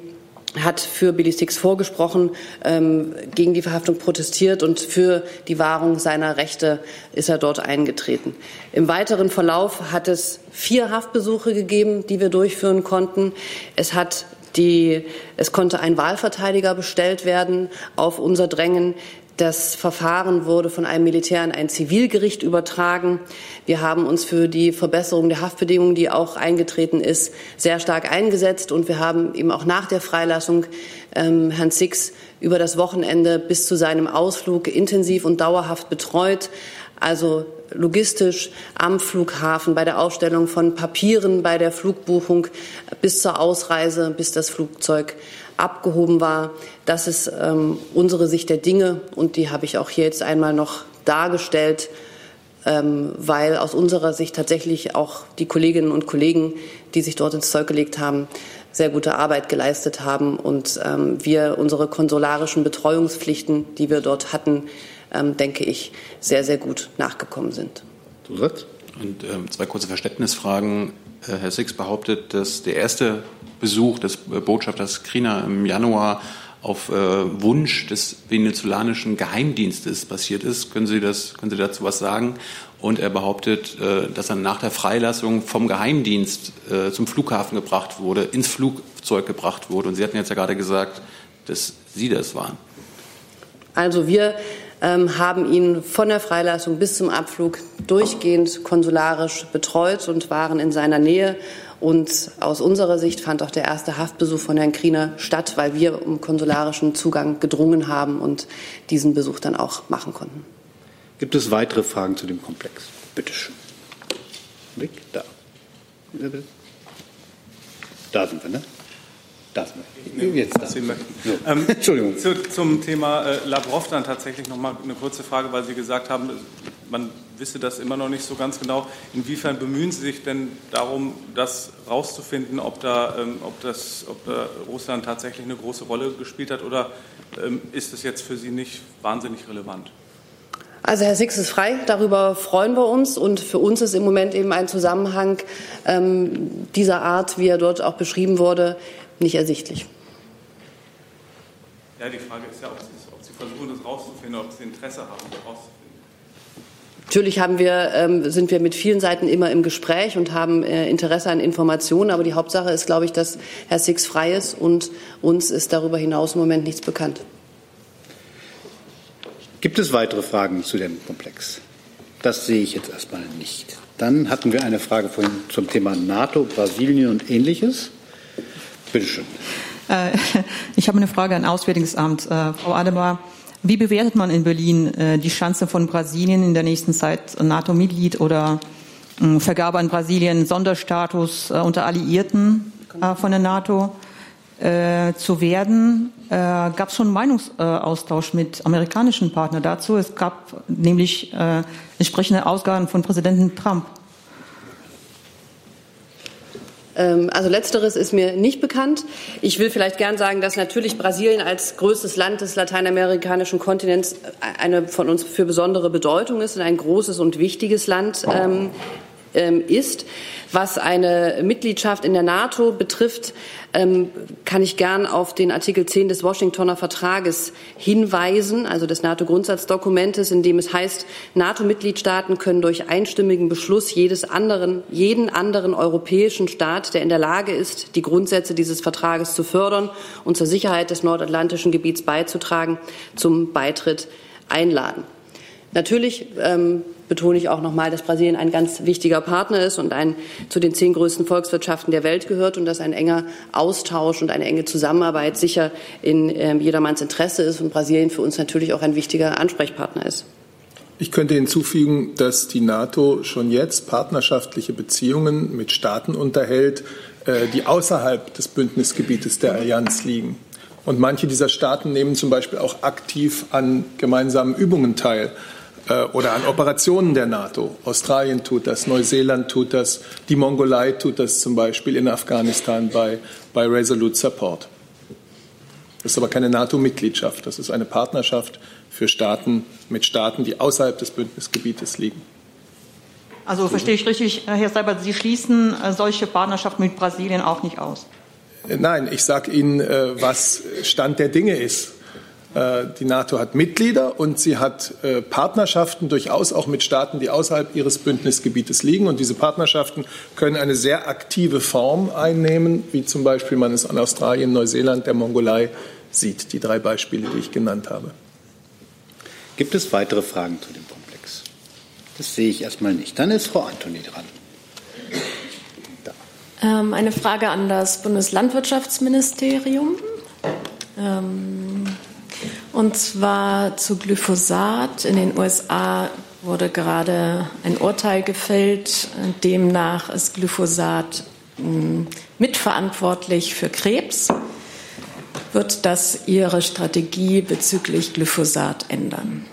S6: hat für Billy Six vorgesprochen, ähm, gegen die Verhaftung protestiert und für die Wahrung seiner Rechte ist er dort eingetreten. Im weiteren Verlauf hat es vier Haftbesuche gegeben, die wir durchführen konnten. Es hat die, es konnte ein Wahlverteidiger bestellt werden auf unser Drängen. Das Verfahren wurde von einem Militär an ein Zivilgericht übertragen. Wir haben uns für die Verbesserung der Haftbedingungen, die auch eingetreten ist, sehr stark eingesetzt. Und wir haben eben auch nach der Freilassung ähm, Herrn Six über das Wochenende bis zu seinem Ausflug intensiv und dauerhaft betreut. Also logistisch am Flughafen, bei der Ausstellung von Papieren, bei der Flugbuchung bis zur Ausreise, bis das Flugzeug abgehoben war. Das ist ähm, unsere Sicht der Dinge und die habe ich auch hier jetzt einmal noch dargestellt, ähm, weil aus unserer Sicht tatsächlich auch die Kolleginnen und Kollegen, die sich dort ins Zeug gelegt haben, sehr gute Arbeit geleistet haben und ähm, wir unsere konsularischen Betreuungspflichten, die wir dort hatten, ähm, denke ich, sehr, sehr gut nachgekommen sind.
S1: Zusatz? Und ähm, zwei kurze Verständnisfragen. Äh, Herr Six behauptet, dass der erste Besuch des äh, Botschafters Krina im Januar auf äh, Wunsch des venezolanischen Geheimdienstes passiert ist. Können Sie, das, können Sie dazu was sagen? Und er behauptet, äh, dass er nach der Freilassung vom Geheimdienst äh, zum Flughafen gebracht wurde, ins Flugzeug gebracht wurde. Und Sie hatten jetzt ja gerade gesagt, dass Sie das waren.
S6: Also wir ähm, haben ihn von der Freilassung bis zum Abflug durchgehend konsularisch betreut und waren in seiner Nähe. Und aus unserer Sicht fand auch der erste Haftbesuch von Herrn Kriener statt, weil wir um konsularischen Zugang gedrungen haben und diesen Besuch dann auch machen konnten.
S3: Gibt es weitere Fragen zu dem Komplex? Bitte schön. Blick, da. Da sind wir, ne? Da sind wir. Jetzt da.
S7: Sie möchten. Ähm,
S3: Entschuldigung.
S7: Zu, zum Thema äh, Lavrov dann tatsächlich noch mal eine kurze Frage, weil Sie gesagt haben, man wisse das immer noch nicht so ganz genau. Inwiefern bemühen Sie sich denn darum, das rauszufinden, ob da, ähm, ob das, ob da Russland tatsächlich eine große Rolle gespielt hat oder ähm, ist es jetzt für Sie nicht wahnsinnig relevant?
S6: Also Herr Six ist frei, darüber freuen wir uns und für uns ist im Moment eben ein Zusammenhang ähm, dieser Art, wie er dort auch beschrieben wurde, nicht ersichtlich.
S7: Ja, die Frage ist ja, ob Sie, ob Sie versuchen, das rauszufinden, ob Sie Interesse haben, das rauszufinden.
S6: Natürlich haben wir, ähm, sind wir mit vielen Seiten immer im Gespräch und haben äh, Interesse an Informationen, aber die Hauptsache ist, glaube ich, dass Herr Six frei ist und uns ist darüber hinaus im Moment nichts bekannt.
S3: Gibt es weitere Fragen zu dem Komplex? Das sehe ich jetzt erstmal nicht. Dann hatten wir eine Frage von, zum Thema NATO, Brasilien und Ähnliches. Bitte schön.
S19: Äh, ich habe eine Frage an Auswärtiges Amt. Äh, Frau Adebar, wie bewertet man in Berlin äh, die Chance von Brasilien in der nächsten Zeit NATO-Mitglied oder Vergabe an Brasilien Sonderstatus unter Alliierten von der NATO zu werden? Gab es schon Meinungsaustausch mit amerikanischen Partnern dazu? Es gab nämlich entsprechende Ausgaben von Präsidenten Trump.
S6: Ähm, also letzteres ist mir nicht bekannt. Ich will vielleicht gern sagen, dass natürlich Brasilien als größtes Land des lateinamerikanischen Kontinents eine von uns für besondere Bedeutung ist und ein großes und wichtiges Land ähm, ähm, ist. Was eine Mitgliedschaft in der NATO betrifft, ähm, kann ich gern auf den Artikel 10 des Washingtoner Vertrages hinweisen, also des NATO-Grundsatzdokumentes, in dem es heißt, NATO-Mitgliedstaaten können durch einstimmigen Beschluss jedes anderen, jeden anderen europäischen Staat, der in der Lage ist, die Grundsätze dieses Vertrages zu fördern und zur Sicherheit des nordatlantischen Gebiets beizutragen, zum Beitritt einladen. Natürlich ähm, betone ich auch noch mal, dass Brasilien ein ganz wichtiger Partner ist und ein, zu den zehn größten Volkswirtschaften der Welt gehört und dass ein enger Austausch und eine enge Zusammenarbeit sicher in äh, jedermanns Interesse ist und Brasilien für uns natürlich auch ein wichtiger Ansprechpartner ist.
S2: Ich könnte hinzufügen, dass die NATO schon jetzt partnerschaftliche Beziehungen mit Staaten unterhält, äh, die außerhalb des Bündnisgebietes der Allianz liegen. Und manche dieser Staaten nehmen zum Beispiel auch aktiv an gemeinsamen Übungen teil. Äh, oder an Operationen der NATO. Australien tut das, Neuseeland tut das, die Mongolei tut das zum Beispiel in Afghanistan bei, bei Resolute Support. Das ist aber keine NATO-Mitgliedschaft, das ist eine Partnerschaft für Staaten mit Staaten, die außerhalb des Bündnisgebietes liegen.
S19: Also verstehe ich richtig, Herr Seibert, Sie schließen äh, solche Partnerschaften mit Brasilien auch nicht aus?
S2: Äh, nein, ich sage Ihnen, was Stand der Dinge ist. Äh, die NATO hat Mitglieder und sie hat äh, Partnerschaften durchaus auch mit Staaten, die außerhalb ihres Bündnisgebietes liegen. Und diese Partnerschaften können eine sehr aktive Form einnehmen, wie zum Beispiel man es an Australien, Neuseeland, der Mongolei sieht. Die drei Beispiele, die ich genannt habe.
S3: Gibt es weitere Fragen zu dem Komplex? Das sehe ich erstmal nicht. Dann ist Frau Antoni dran.
S20: Ähm, eine Frage an das Bundeslandwirtschaftsministerium. Ähm, und zwar zu Glyphosat. In den USA wurde gerade ein Urteil gefällt, demnach ist Glyphosat hm, mitverantwortlich für Krebs. Wird das Ihre Strategie bezüglich Glyphosat ändern?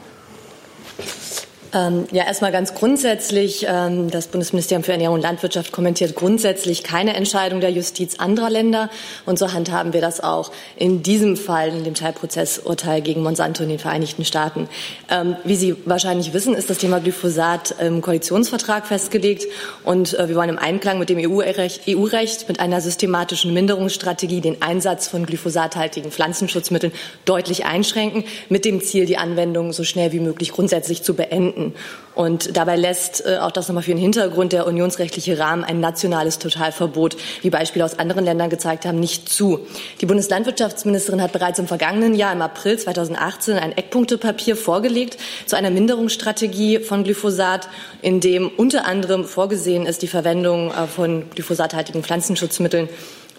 S21: Ähm, ja, erstmal ganz grundsätzlich. Ähm, das Bundesministerium für Ernährung und Landwirtschaft kommentiert grundsätzlich keine Entscheidung der Justiz anderer Länder. Und so handhaben wir das auch in diesem Fall, in dem Teilprozessurteil gegen Monsanto in den Vereinigten Staaten. Ähm, wie Sie wahrscheinlich wissen, ist das Thema Glyphosat im Koalitionsvertrag festgelegt. Und äh, wir wollen im Einklang mit dem EU-Recht EU mit einer systematischen Minderungsstrategie den Einsatz von glyphosathaltigen Pflanzenschutzmitteln deutlich einschränken, mit dem Ziel, die Anwendung so schnell wie möglich grundsätzlich zu beenden finden. Und dabei lässt äh, auch das nochmal für den Hintergrund der unionsrechtliche Rahmen ein nationales Totalverbot, wie Beispiele aus anderen Ländern gezeigt haben, nicht zu. Die Bundeslandwirtschaftsministerin hat bereits im vergangenen Jahr, im April 2018, ein Eckpunktepapier vorgelegt zu einer Minderungsstrategie von Glyphosat, in dem unter anderem vorgesehen ist, die Verwendung äh, von glyphosathaltigen Pflanzenschutzmitteln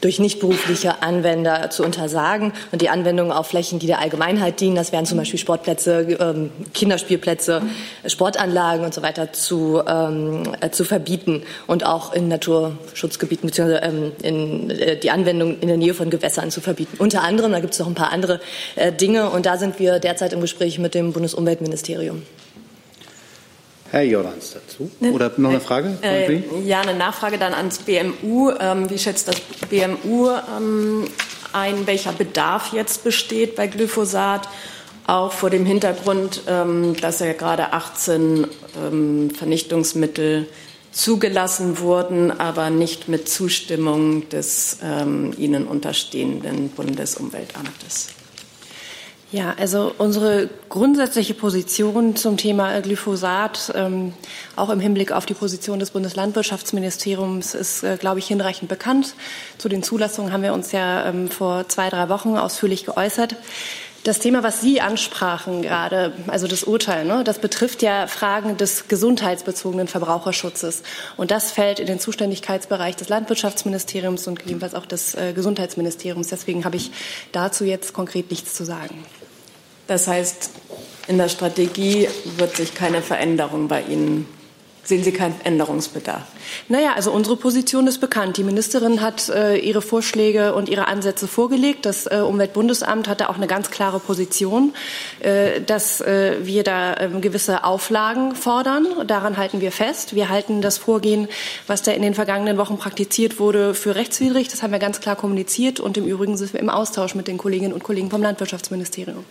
S21: durch nichtberufliche Anwender zu untersagen und die Anwendung auf Flächen, die der Allgemeinheit dienen, das wären zum Beispiel Sportplätze, ähm, Kinderspielplätze, Sportanlagen und so weiter, zu, ähm, äh, zu verbieten und auch in Naturschutzgebieten bzw. Ähm, in, äh, die Anwendung in der Nähe von Gewässern zu verbieten. Unter anderem, da gibt es noch ein paar andere äh, Dinge und da sind wir derzeit im Gespräch mit dem Bundesumweltministerium.
S3: Herr Jordans dazu. Ne, Oder noch eine Frage?
S20: Äh, ja, eine Nachfrage dann ans BMU. Ähm, wie schätzt das BMU ähm, ein, welcher Bedarf jetzt besteht bei Glyphosat? Auch vor dem Hintergrund, ähm, dass ja gerade 18 ähm, Vernichtungsmittel zugelassen wurden, aber nicht mit Zustimmung des ähm, ihnen unterstehenden Bundesumweltamtes.
S15: Ja, also unsere grundsätzliche Position zum Thema Glyphosat, ähm, auch im Hinblick auf die Position des Bundeslandwirtschaftsministeriums, ist, äh, glaube ich, hinreichend bekannt. Zu den Zulassungen haben wir uns ja ähm, vor zwei, drei Wochen ausführlich geäußert. Das Thema, was Sie ansprachen gerade, also das Urteil, ne, das betrifft ja Fragen des gesundheitsbezogenen Verbraucherschutzes. Und das fällt in den Zuständigkeitsbereich des Landwirtschaftsministeriums und gegebenenfalls auch des äh, Gesundheitsministeriums. Deswegen habe ich dazu jetzt konkret nichts zu sagen.
S20: Das heißt, in der Strategie wird sich keine Veränderung bei Ihnen Sehen Sie keinen Änderungsbedarf?
S15: Naja, also unsere Position ist bekannt. Die Ministerin hat äh, ihre Vorschläge und ihre Ansätze vorgelegt. Das äh, Umweltbundesamt hatte auch eine ganz klare Position, äh, dass äh, wir da ähm, gewisse Auflagen fordern. Daran halten wir fest. Wir halten das Vorgehen, was da in den vergangenen Wochen praktiziert wurde, für rechtswidrig. Das haben wir ganz klar kommuniziert. Und im Übrigen sind wir im Austausch mit den Kolleginnen und Kollegen vom Landwirtschaftsministerium.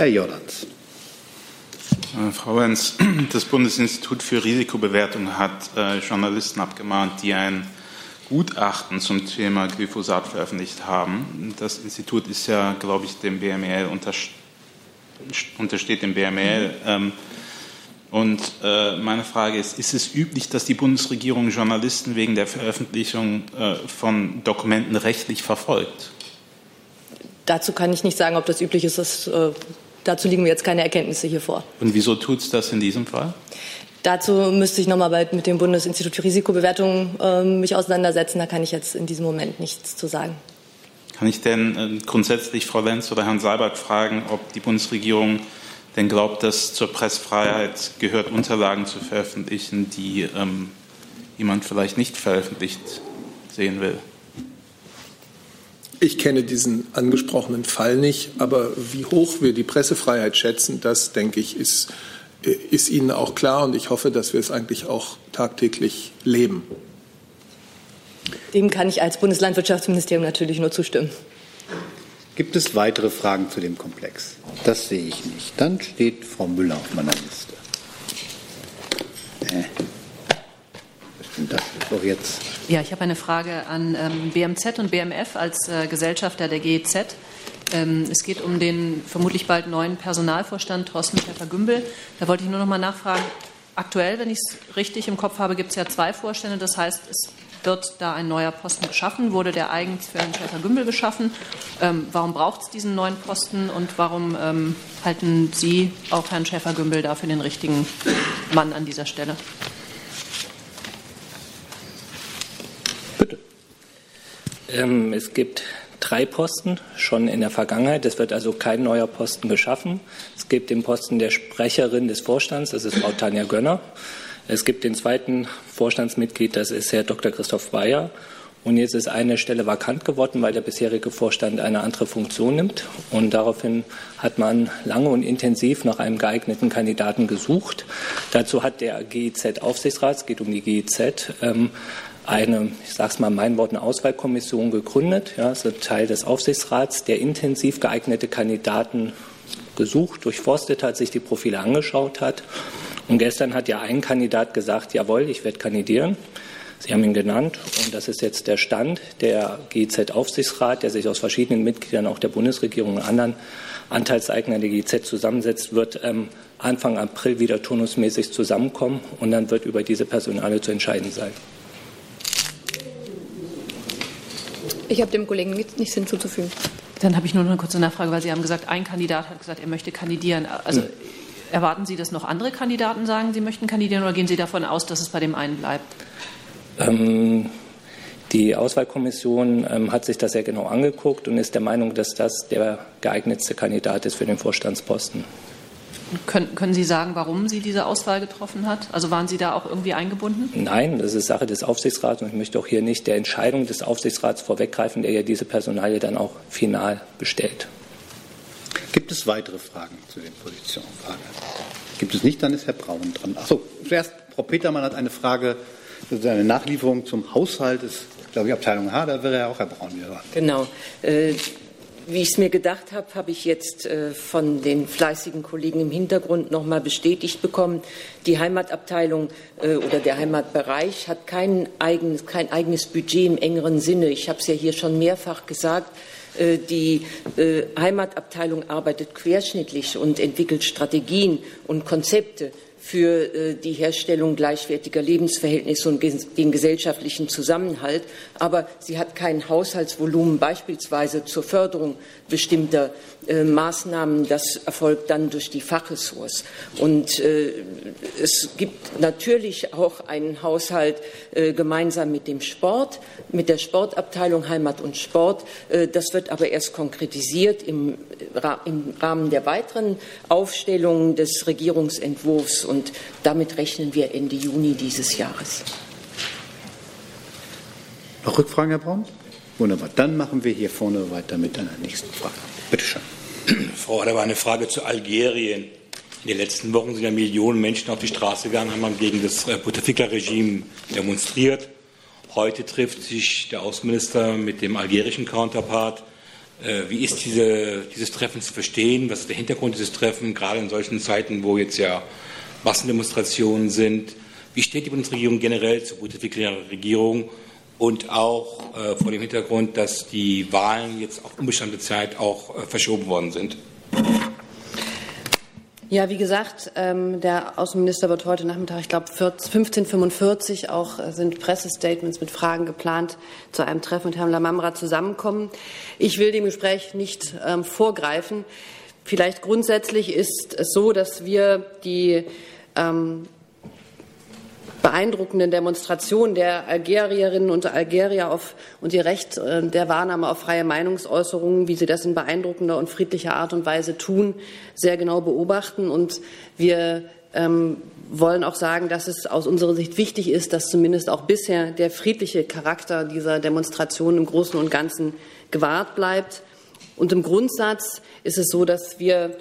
S3: Herr Jordans.
S10: Äh, Frau Wenz, das Bundesinstitut für Risikobewertung hat äh, Journalisten abgemahnt, die ein Gutachten zum Thema Glyphosat veröffentlicht haben. Das Institut ist ja, glaube ich, dem BML untersteht dem BML. Ähm, und äh, meine Frage ist, ist es üblich, dass die Bundesregierung Journalisten wegen der Veröffentlichung äh, von Dokumenten rechtlich verfolgt?
S21: Dazu kann ich nicht sagen, ob das üblich ist. Das, dazu liegen mir jetzt keine Erkenntnisse hier vor.
S10: Und wieso tut es das in diesem Fall?
S21: Dazu müsste ich nochmal mit dem Bundesinstitut für Risikobewertung äh, mich auseinandersetzen. Da kann ich jetzt in diesem Moment nichts zu sagen.
S10: Kann ich denn äh, grundsätzlich Frau Lenz oder Herrn Seibert fragen, ob die Bundesregierung denn glaubt, dass zur Pressfreiheit gehört, Unterlagen zu veröffentlichen, die ähm, jemand vielleicht nicht veröffentlicht sehen will?
S2: Ich kenne diesen angesprochenen Fall nicht, aber wie hoch wir die Pressefreiheit schätzen, das denke ich, ist, äh, ist Ihnen auch klar und ich hoffe, dass wir es eigentlich auch tagtäglich leben.
S21: Dem kann ich als Bundeslandwirtschaftsministerium natürlich nur zustimmen.
S3: Gibt es weitere Fragen zu dem Komplex? Das sehe ich nicht. Dann steht Frau Müller auf meiner Liste. Äh. Das jetzt
S11: ja, ich habe eine Frage an ähm, BMZ und BMF als äh, Gesellschafter der GEZ. Ähm, es geht um den vermutlich bald neuen Personalvorstand Thorsten Pfeffer-Gümbel. Da wollte ich nur noch mal nachfragen. Aktuell, wenn ich es richtig im Kopf habe, gibt es ja zwei Vorstände. Das heißt, es wird da ein neuer Posten geschaffen. Wurde der eigens für Herrn Pfeffer-Gümbel geschaffen? Ähm, warum braucht es diesen neuen Posten und warum ähm, halten Sie auch Herrn Schäfer-Gümbel da für den richtigen Mann an dieser Stelle?
S12: Ähm, es gibt drei Posten schon in der Vergangenheit. Es wird also kein neuer Posten geschaffen. Es gibt den Posten der Sprecherin des Vorstands, das ist Frau Tanja Gönner. Es gibt den zweiten Vorstandsmitglied, das ist Herr Dr. Christoph Bayer. Und jetzt ist eine Stelle vakant geworden, weil der bisherige Vorstand eine andere Funktion nimmt. Und daraufhin hat man lange und intensiv nach einem geeigneten Kandidaten gesucht. Dazu hat der GIZ-Aufsichtsrat, es geht um die GIZ, ähm, eine, ich sage es mal in meinen Worten, Auswahlkommission gegründet. Ja, ein Teil des Aufsichtsrats, der intensiv geeignete Kandidaten gesucht, durchforstet hat, sich die Profile angeschaut hat. Und gestern hat ja ein Kandidat gesagt, jawohl, ich werde kandidieren. Sie haben ihn genannt und das ist jetzt der Stand. Der GIZ-Aufsichtsrat, der sich aus verschiedenen Mitgliedern auch der Bundesregierung und anderen Anteilseignern der GIZ zusammensetzt, wird ähm, Anfang April wieder turnusmäßig zusammenkommen und dann wird über diese Personale zu entscheiden sein.
S15: Ich habe dem Kollegen nichts hinzuzufügen.
S11: Dann habe ich nur noch eine kurze Nachfrage, weil Sie haben gesagt, ein Kandidat hat gesagt, er möchte kandidieren. Also erwarten Sie, dass noch andere Kandidaten sagen, sie möchten kandidieren oder gehen Sie davon aus, dass es bei dem einen bleibt?
S12: Ähm, die Auswahlkommission ähm, hat sich das sehr genau angeguckt und ist der Meinung, dass das der geeignetste Kandidat ist für den Vorstandsposten.
S11: Können, können, Sie sagen, warum sie diese Auswahl getroffen hat? Also waren Sie da auch irgendwie eingebunden?
S12: Nein, das ist Sache des Aufsichtsrats und ich möchte auch hier nicht der Entscheidung des Aufsichtsrats vorweggreifen, der ja diese Personalie dann auch final bestellt.
S22: Gibt es weitere Fragen zu den Positionen? Gibt es nicht, dann ist Herr Braun dran. Achso, zuerst Frau Petermann hat eine Frage eine Nachlieferung zum Haushalt ist, glaube ich, Abteilung H, da wäre ja auch Herr Braun wieder dran.
S18: Genau. Äh, wie ich es mir gedacht habe, habe ich jetzt äh, von den fleißigen Kollegen im Hintergrund noch mal bestätigt bekommen. Die Heimatabteilung äh, oder der Heimatbereich hat kein eigenes, kein eigenes Budget im engeren Sinne. Ich habe es ja hier schon mehrfach gesagt. Äh, die äh, Heimatabteilung arbeitet querschnittlich und entwickelt Strategien und Konzepte für äh, die Herstellung gleichwertiger Lebensverhältnisse und den gesellschaftlichen Zusammenhalt. Aber sie hat kein Haushaltsvolumen beispielsweise zur Förderung bestimmter äh, Maßnahmen. Das erfolgt dann durch die Fachressorts. Und äh, es gibt natürlich auch einen Haushalt gemeinsam mit dem Sport, mit der Sportabteilung Heimat und Sport. das wird aber erst konkretisiert im, im Rahmen der weiteren Aufstellung des Regierungsentwurfs und damit rechnen wir Ende Juni dieses Jahres.
S22: Noch Rückfragen, Herr Braun? Wunderbar. Dann machen wir hier vorne weiter mit einer nächsten Frage. Bitte schön.
S8: Frau Adebar, eine Frage zu Algerien. In den letzten Wochen sind ja Millionen Menschen auf die Straße gegangen, haben gegen das äh, Bouteflika-Regime demonstriert. Heute trifft sich der Außenminister mit dem algerischen Counterpart. Äh, wie ist diese, dieses Treffen zu verstehen? Was ist der Hintergrund dieses Treffens, gerade in solchen Zeiten, wo jetzt ja Massendemonstrationen sind. Wie steht die Bundesregierung generell zur Bouteflika-Regierung und auch äh, vor dem Hintergrund, dass die Wahlen jetzt auf unbestimmte Zeit auch äh, verschoben worden sind?
S6: Ja, wie gesagt, ähm, der Außenminister wird heute Nachmittag, ich glaube 15.45 auch äh, sind Pressestatements mit Fragen geplant, zu einem Treffen mit Herrn Lamamra zusammenkommen. Ich will dem Gespräch nicht ähm, vorgreifen. Vielleicht grundsätzlich ist es so, dass wir die ähm, beeindruckenden Demonstrationen der Algerierinnen und Algerier auf, und ihr Recht äh, der Wahrnahme auf freie Meinungsäußerungen, wie sie das in beeindruckender und friedlicher Art und Weise tun, sehr genau beobachten. Und wir ähm, wollen auch sagen, dass es aus unserer Sicht wichtig ist, dass zumindest auch bisher der friedliche Charakter dieser Demonstration im Großen und Ganzen gewahrt bleibt. Und im Grundsatz ist es so, dass wir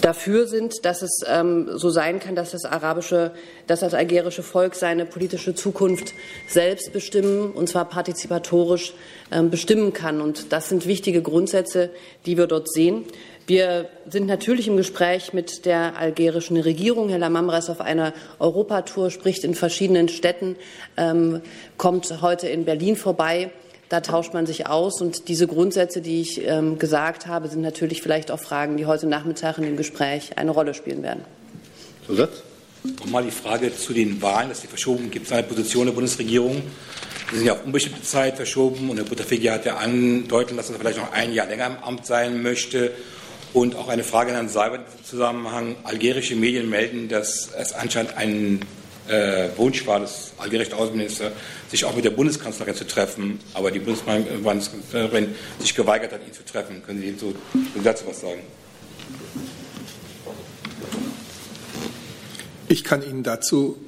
S6: dafür sind, dass es ähm, so sein kann, dass das arabische, dass das algerische Volk seine politische Zukunft selbst bestimmen und zwar partizipatorisch ähm, bestimmen kann. Und das sind wichtige Grundsätze, die wir dort sehen. Wir sind natürlich im Gespräch mit der algerischen Regierung. Herr Lamamra ist auf einer Europatour, spricht in verschiedenen Städten, ähm, kommt heute in Berlin vorbei. Da tauscht man sich aus. Und diese Grundsätze, die ich ähm, gesagt habe, sind natürlich vielleicht auch Fragen, die heute Nachmittag in dem Gespräch eine Rolle spielen werden.
S8: Zusatz? Nochmal die Frage zu den Wahlen, dass die verschoben gibt es eine Position der Bundesregierung. Die sind ja auf unbestimmte Zeit verschoben und Herr Butterfigi hat ja andeuten lassen, dass er vielleicht noch ein Jahr länger im Amt sein möchte. Und auch eine Frage an Herrn Seibert im Zusammenhang. Algerische Medien melden, dass es anscheinend ein äh, Wunsch war des algerischen Außenministers, sich auch mit der Bundeskanzlerin zu treffen, aber die Bundeskanzlerin sich geweigert hat, ihn zu treffen. Können Sie so dazu was sagen?
S2: Ich kann Ihnen dazu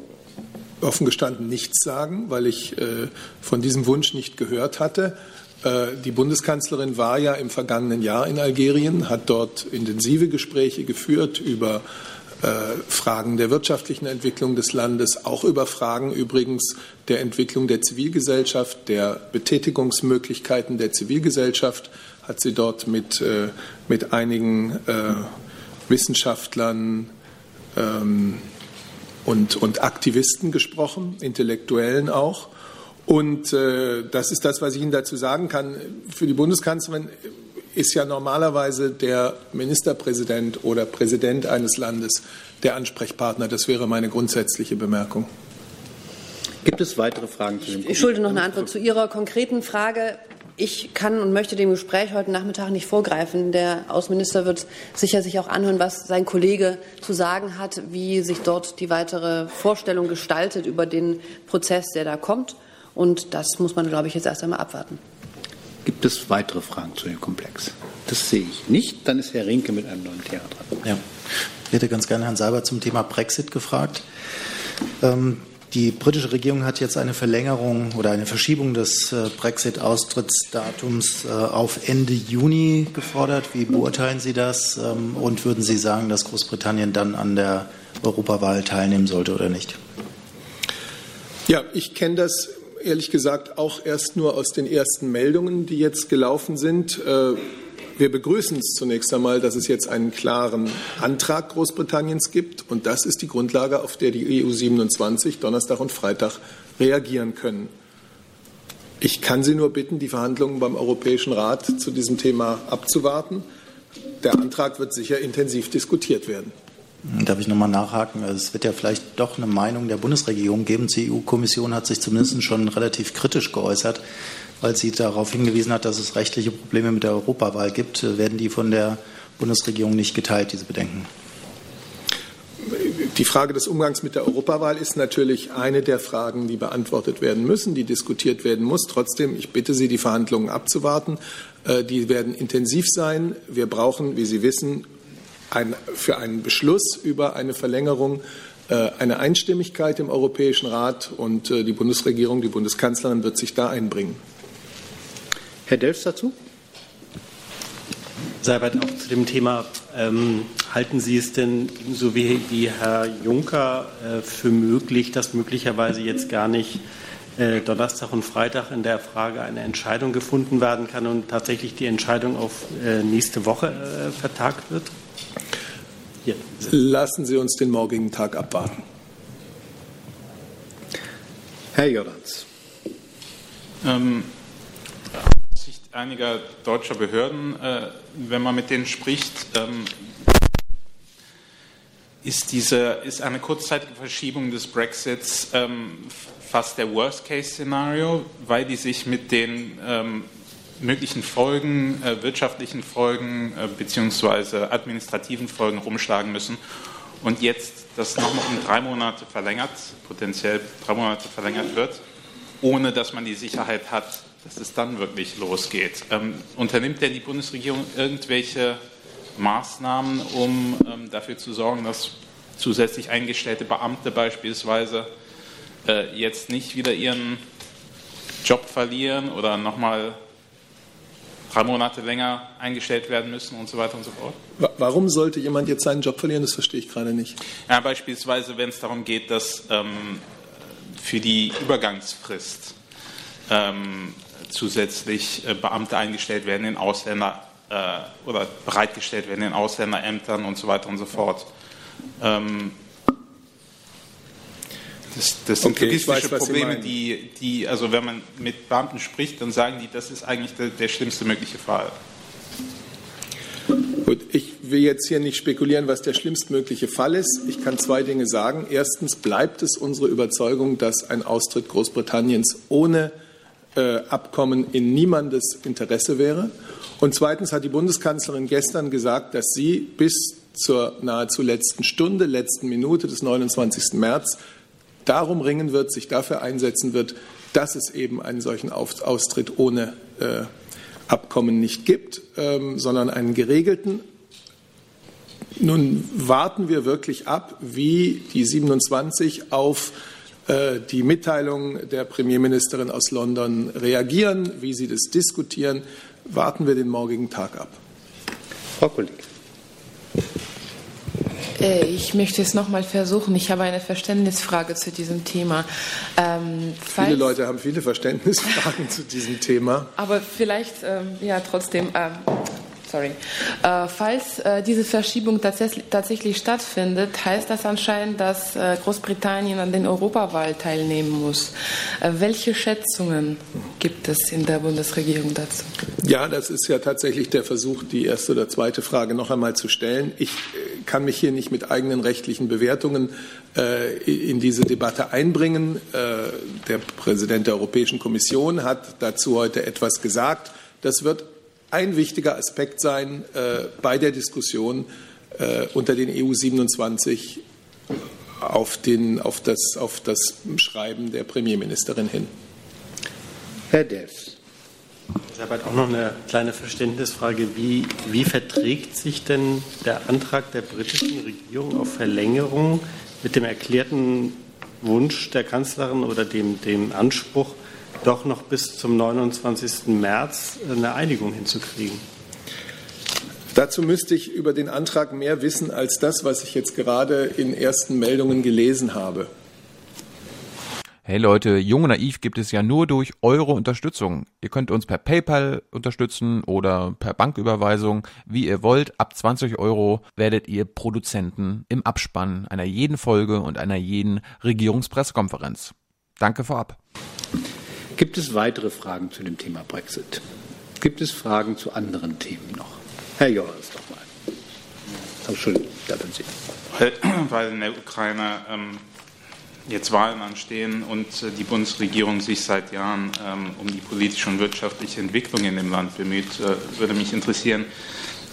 S2: offen gestanden nichts sagen, weil ich äh, von diesem Wunsch nicht gehört hatte. Äh, die Bundeskanzlerin war ja im vergangenen Jahr in Algerien, hat dort intensive Gespräche geführt über äh, Fragen der wirtschaftlichen Entwicklung des Landes, auch über Fragen übrigens der Entwicklung der Zivilgesellschaft, der Betätigungsmöglichkeiten der Zivilgesellschaft, hat sie dort mit, äh, mit einigen äh, Wissenschaftlern ähm, und, und Aktivisten gesprochen, Intellektuellen auch. Und äh, das ist das, was ich Ihnen dazu sagen kann. Für die Bundeskanzlerin ist ja normalerweise der Ministerpräsident oder Präsident eines Landes der Ansprechpartner. Das wäre meine grundsätzliche Bemerkung.
S22: Gibt es weitere Fragen zu dem
S6: Ich schulde noch eine Antwort zu Ihrer konkreten Frage. Ich kann und möchte dem Gespräch heute Nachmittag nicht vorgreifen. Der Außenminister wird sicher sich auch anhören, was sein Kollege zu sagen hat, wie sich dort die weitere Vorstellung gestaltet über den Prozess, der da kommt. Und das muss man, glaube ich, jetzt erst einmal abwarten.
S22: Gibt es weitere Fragen zu dem Komplex? Das sehe ich nicht. Dann ist Herr Rinke mit einem neuen Thema dran.
S9: Ja. Ich hätte ganz gerne Herrn Seibert zum Thema Brexit gefragt. Ähm, die britische Regierung hat jetzt eine Verlängerung oder eine Verschiebung des äh, Brexit-Austrittsdatums äh, auf Ende Juni gefordert. Wie beurteilen Sie das? Ähm, und würden Sie sagen, dass Großbritannien dann an der Europawahl teilnehmen sollte oder nicht?
S2: Ja, ich kenne das ehrlich gesagt auch erst nur aus den ersten Meldungen, die jetzt gelaufen sind. Äh, wir begrüßen es zunächst einmal, dass es jetzt einen klaren Antrag Großbritanniens gibt. Und das ist die Grundlage, auf der die EU 27 Donnerstag und Freitag reagieren können. Ich kann Sie nur bitten, die Verhandlungen beim Europäischen Rat zu diesem Thema abzuwarten. Der Antrag wird sicher intensiv diskutiert werden.
S9: Darf ich nochmal nachhaken? Es wird ja vielleicht doch eine Meinung der Bundesregierung geben. Die EU-Kommission hat sich zumindest schon relativ kritisch geäußert, weil sie darauf hingewiesen hat, dass es rechtliche Probleme mit der Europawahl gibt. Werden die von der Bundesregierung nicht geteilt, diese Bedenken?
S2: Die Frage des Umgangs mit der Europawahl ist natürlich eine der Fragen, die beantwortet werden müssen, die diskutiert werden muss. Trotzdem, ich bitte Sie, die Verhandlungen abzuwarten. Äh, die werden intensiv sein. Wir brauchen, wie Sie wissen, ein, für einen Beschluss über eine Verlängerung äh, eine Einstimmigkeit im Europäischen Rat und äh, die Bundesregierung, die Bundeskanzlerin wird sich da einbringen.
S22: Herr Delfs dazu?
S23: Seibert, auch zu dem Thema, ähm, halten Sie es denn so wie, wie Herr Juncker äh, für möglich, dass möglicherweise jetzt gar nicht äh, Donnerstag und Freitag in der Frage eine Entscheidung gefunden werden kann und tatsächlich die Entscheidung auf äh, nächste Woche äh, vertagt wird?
S2: Ja. Lassen Sie uns den morgigen Tag abwarten.
S22: Herr Jordans.
S10: Ähm, Sicht einiger deutscher Behörden, äh, wenn man mit denen spricht, ähm, ist, diese, ist eine kurzzeitige Verschiebung des Brexits ähm, fast der Worst-Case-Szenario, weil die sich mit den ähm, möglichen Folgen, äh, wirtschaftlichen Folgen äh, beziehungsweise administrativen Folgen rumschlagen müssen. Und jetzt das nochmal um drei Monate verlängert, potenziell drei Monate verlängert wird, ohne dass man die Sicherheit hat, dass es dann wirklich losgeht. Ähm, unternimmt denn die Bundesregierung irgendwelche Maßnahmen, um ähm, dafür zu sorgen, dass zusätzlich eingestellte Beamte beispielsweise äh, jetzt nicht wieder ihren Job verlieren oder nochmal drei Monate länger eingestellt werden müssen und so weiter und so fort.
S2: Warum sollte jemand jetzt seinen Job verlieren? Das verstehe ich gerade nicht.
S10: Ja, beispielsweise, wenn es darum geht, dass ähm, für die Übergangsfrist ähm, zusätzlich äh, Beamte eingestellt werden in Ausländer äh, oder bereitgestellt werden in Ausländerämtern und so weiter und so fort. Ähm, das, das sind okay, logistische weiß, Probleme, die, die, also wenn man mit Beamten spricht, dann sagen die, das ist eigentlich der, der schlimmste mögliche Fall.
S2: Gut, ich will jetzt hier nicht spekulieren, was der schlimmstmögliche Fall ist. Ich kann zwei Dinge sagen. Erstens bleibt es unsere Überzeugung, dass ein Austritt Großbritanniens ohne äh, Abkommen in niemandes Interesse wäre. Und zweitens hat die Bundeskanzlerin gestern gesagt, dass sie bis zur nahezu letzten Stunde, letzten Minute des 29. März darum ringen wird, sich dafür einsetzen wird, dass es eben einen solchen Austritt ohne äh, Abkommen nicht gibt, ähm, sondern einen geregelten. Nun warten wir wirklich ab, wie die 27 auf äh, die Mitteilung der Premierministerin aus London reagieren, wie sie das diskutieren. Warten wir den morgigen Tag ab.
S22: Frau Kollegin.
S16: Äh, ich möchte es noch mal versuchen. Ich habe eine Verständnisfrage zu diesem Thema.
S2: Ähm, viele Leute haben viele Verständnisfragen zu diesem Thema.
S16: Aber vielleicht, ähm, ja, trotzdem. Ähm, sorry. Äh, falls äh, diese Verschiebung tatsächlich, tatsächlich, stattfindet, heißt das anscheinend, dass äh, Großbritannien an den Europawahl teilnehmen muss. Äh, welche Schätzungen gibt es in der Bundesregierung dazu?
S2: Ja, das ist ja tatsächlich der Versuch, die erste oder zweite Frage noch einmal zu stellen. Ich äh, kann mich hier nicht mit eigenen rechtlichen Bewertungen äh, in diese Debatte einbringen. der Präsident der Europäischen Kommission hat dazu heute etwas gesagt. Das wird ein wichtiger Aspekt sein äh, bei der Diskussion äh, unter den EU 27 auf, den, auf, das, auf das Schreiben der Premierministerin hin.
S22: Herr Dess.
S23: Ich habe halt auch noch eine kleine Verständnisfrage. Wie, wie verträgt sich denn der Antrag der britischen Regierung auf Verlängerung mit dem erklärten Wunsch der Kanzlerin oder dem, dem Anspruch, doch noch bis zum 29. März eine Einigung hinzukriegen.
S2: Dazu müsste ich über den Antrag mehr wissen als das, was ich jetzt gerade in ersten Meldungen gelesen habe.
S24: Hey Leute, Jung und Naiv gibt es ja nur durch eure Unterstützung. Ihr könnt uns per PayPal unterstützen oder per Banküberweisung, wie ihr wollt. Ab 20 Euro werdet ihr Produzenten im Abspann einer jeden Folge und einer jeden Regierungspressekonferenz. Danke vorab.
S22: Gibt es weitere Fragen zu dem Thema Brexit? Gibt es Fragen zu anderen Themen noch? Herr Joris, doch mal. Entschuldigung, da sind.
S10: Weil, weil in der Ukraine ähm, jetzt Wahlen anstehen und äh, die Bundesregierung sich seit Jahren ähm, um die politische und wirtschaftliche Entwicklung in dem Land bemüht, äh, würde mich interessieren,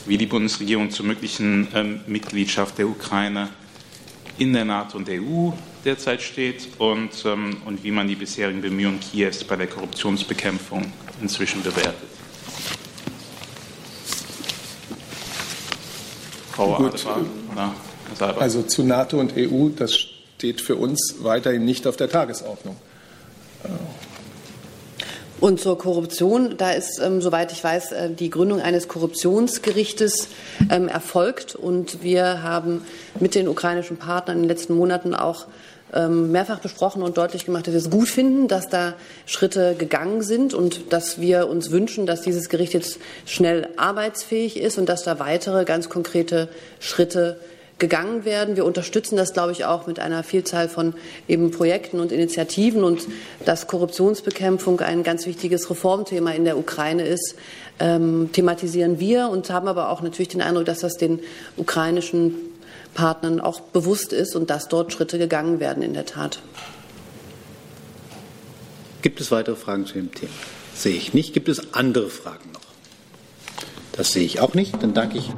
S10: wie die Bundesregierung zur möglichen ähm, Mitgliedschaft der Ukraine in der NATO und der EU derzeit steht und, ähm, und wie man die bisherigen Bemühungen Kiews bei der Korruptionsbekämpfung inzwischen bewertet.
S2: Frau Gut. Also zu NATO und EU, das steht für uns weiterhin nicht auf der Tagesordnung.
S6: Und zur Korruption, da ist, ähm, soweit ich weiß, äh, die Gründung eines Korruptionsgerichtes ähm, erfolgt. Und wir haben mit den ukrainischen Partnern in den letzten Monaten auch ähm, mehrfach besprochen und deutlich gemacht, dass wir es gut finden, dass da Schritte gegangen sind und dass wir uns wünschen, dass dieses Gericht jetzt schnell arbeitsfähig ist und dass da weitere ganz konkrete Schritte gegangen werden. Wir unterstützen das, glaube ich, auch mit einer Vielzahl von eben Projekten und Initiativen und dass Korruptionsbekämpfung ein ganz wichtiges Reformthema in der Ukraine ist, ähm, thematisieren wir und haben aber auch natürlich den Eindruck, dass das den ukrainischen Partnern auch bewusst ist und dass dort Schritte gegangen werden in der Tat.
S22: Gibt es weitere Fragen zu dem Thema? Sehe ich nicht. Gibt es andere Fragen noch? Das sehe ich auch nicht. Dann danke ich.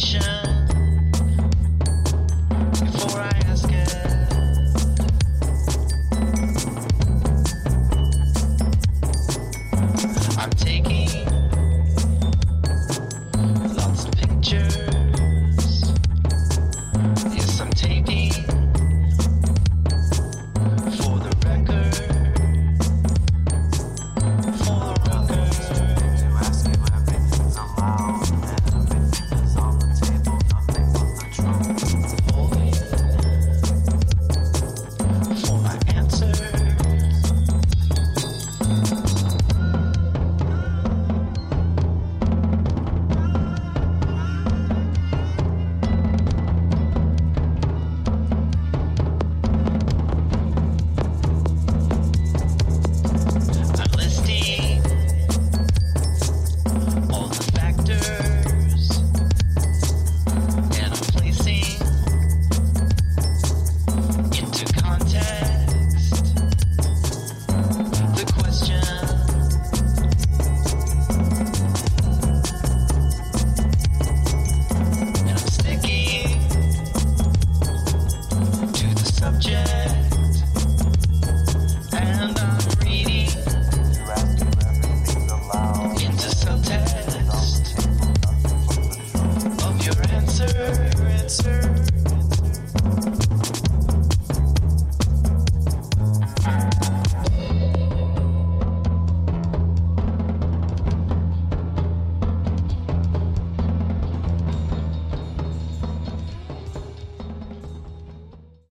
S22: nation.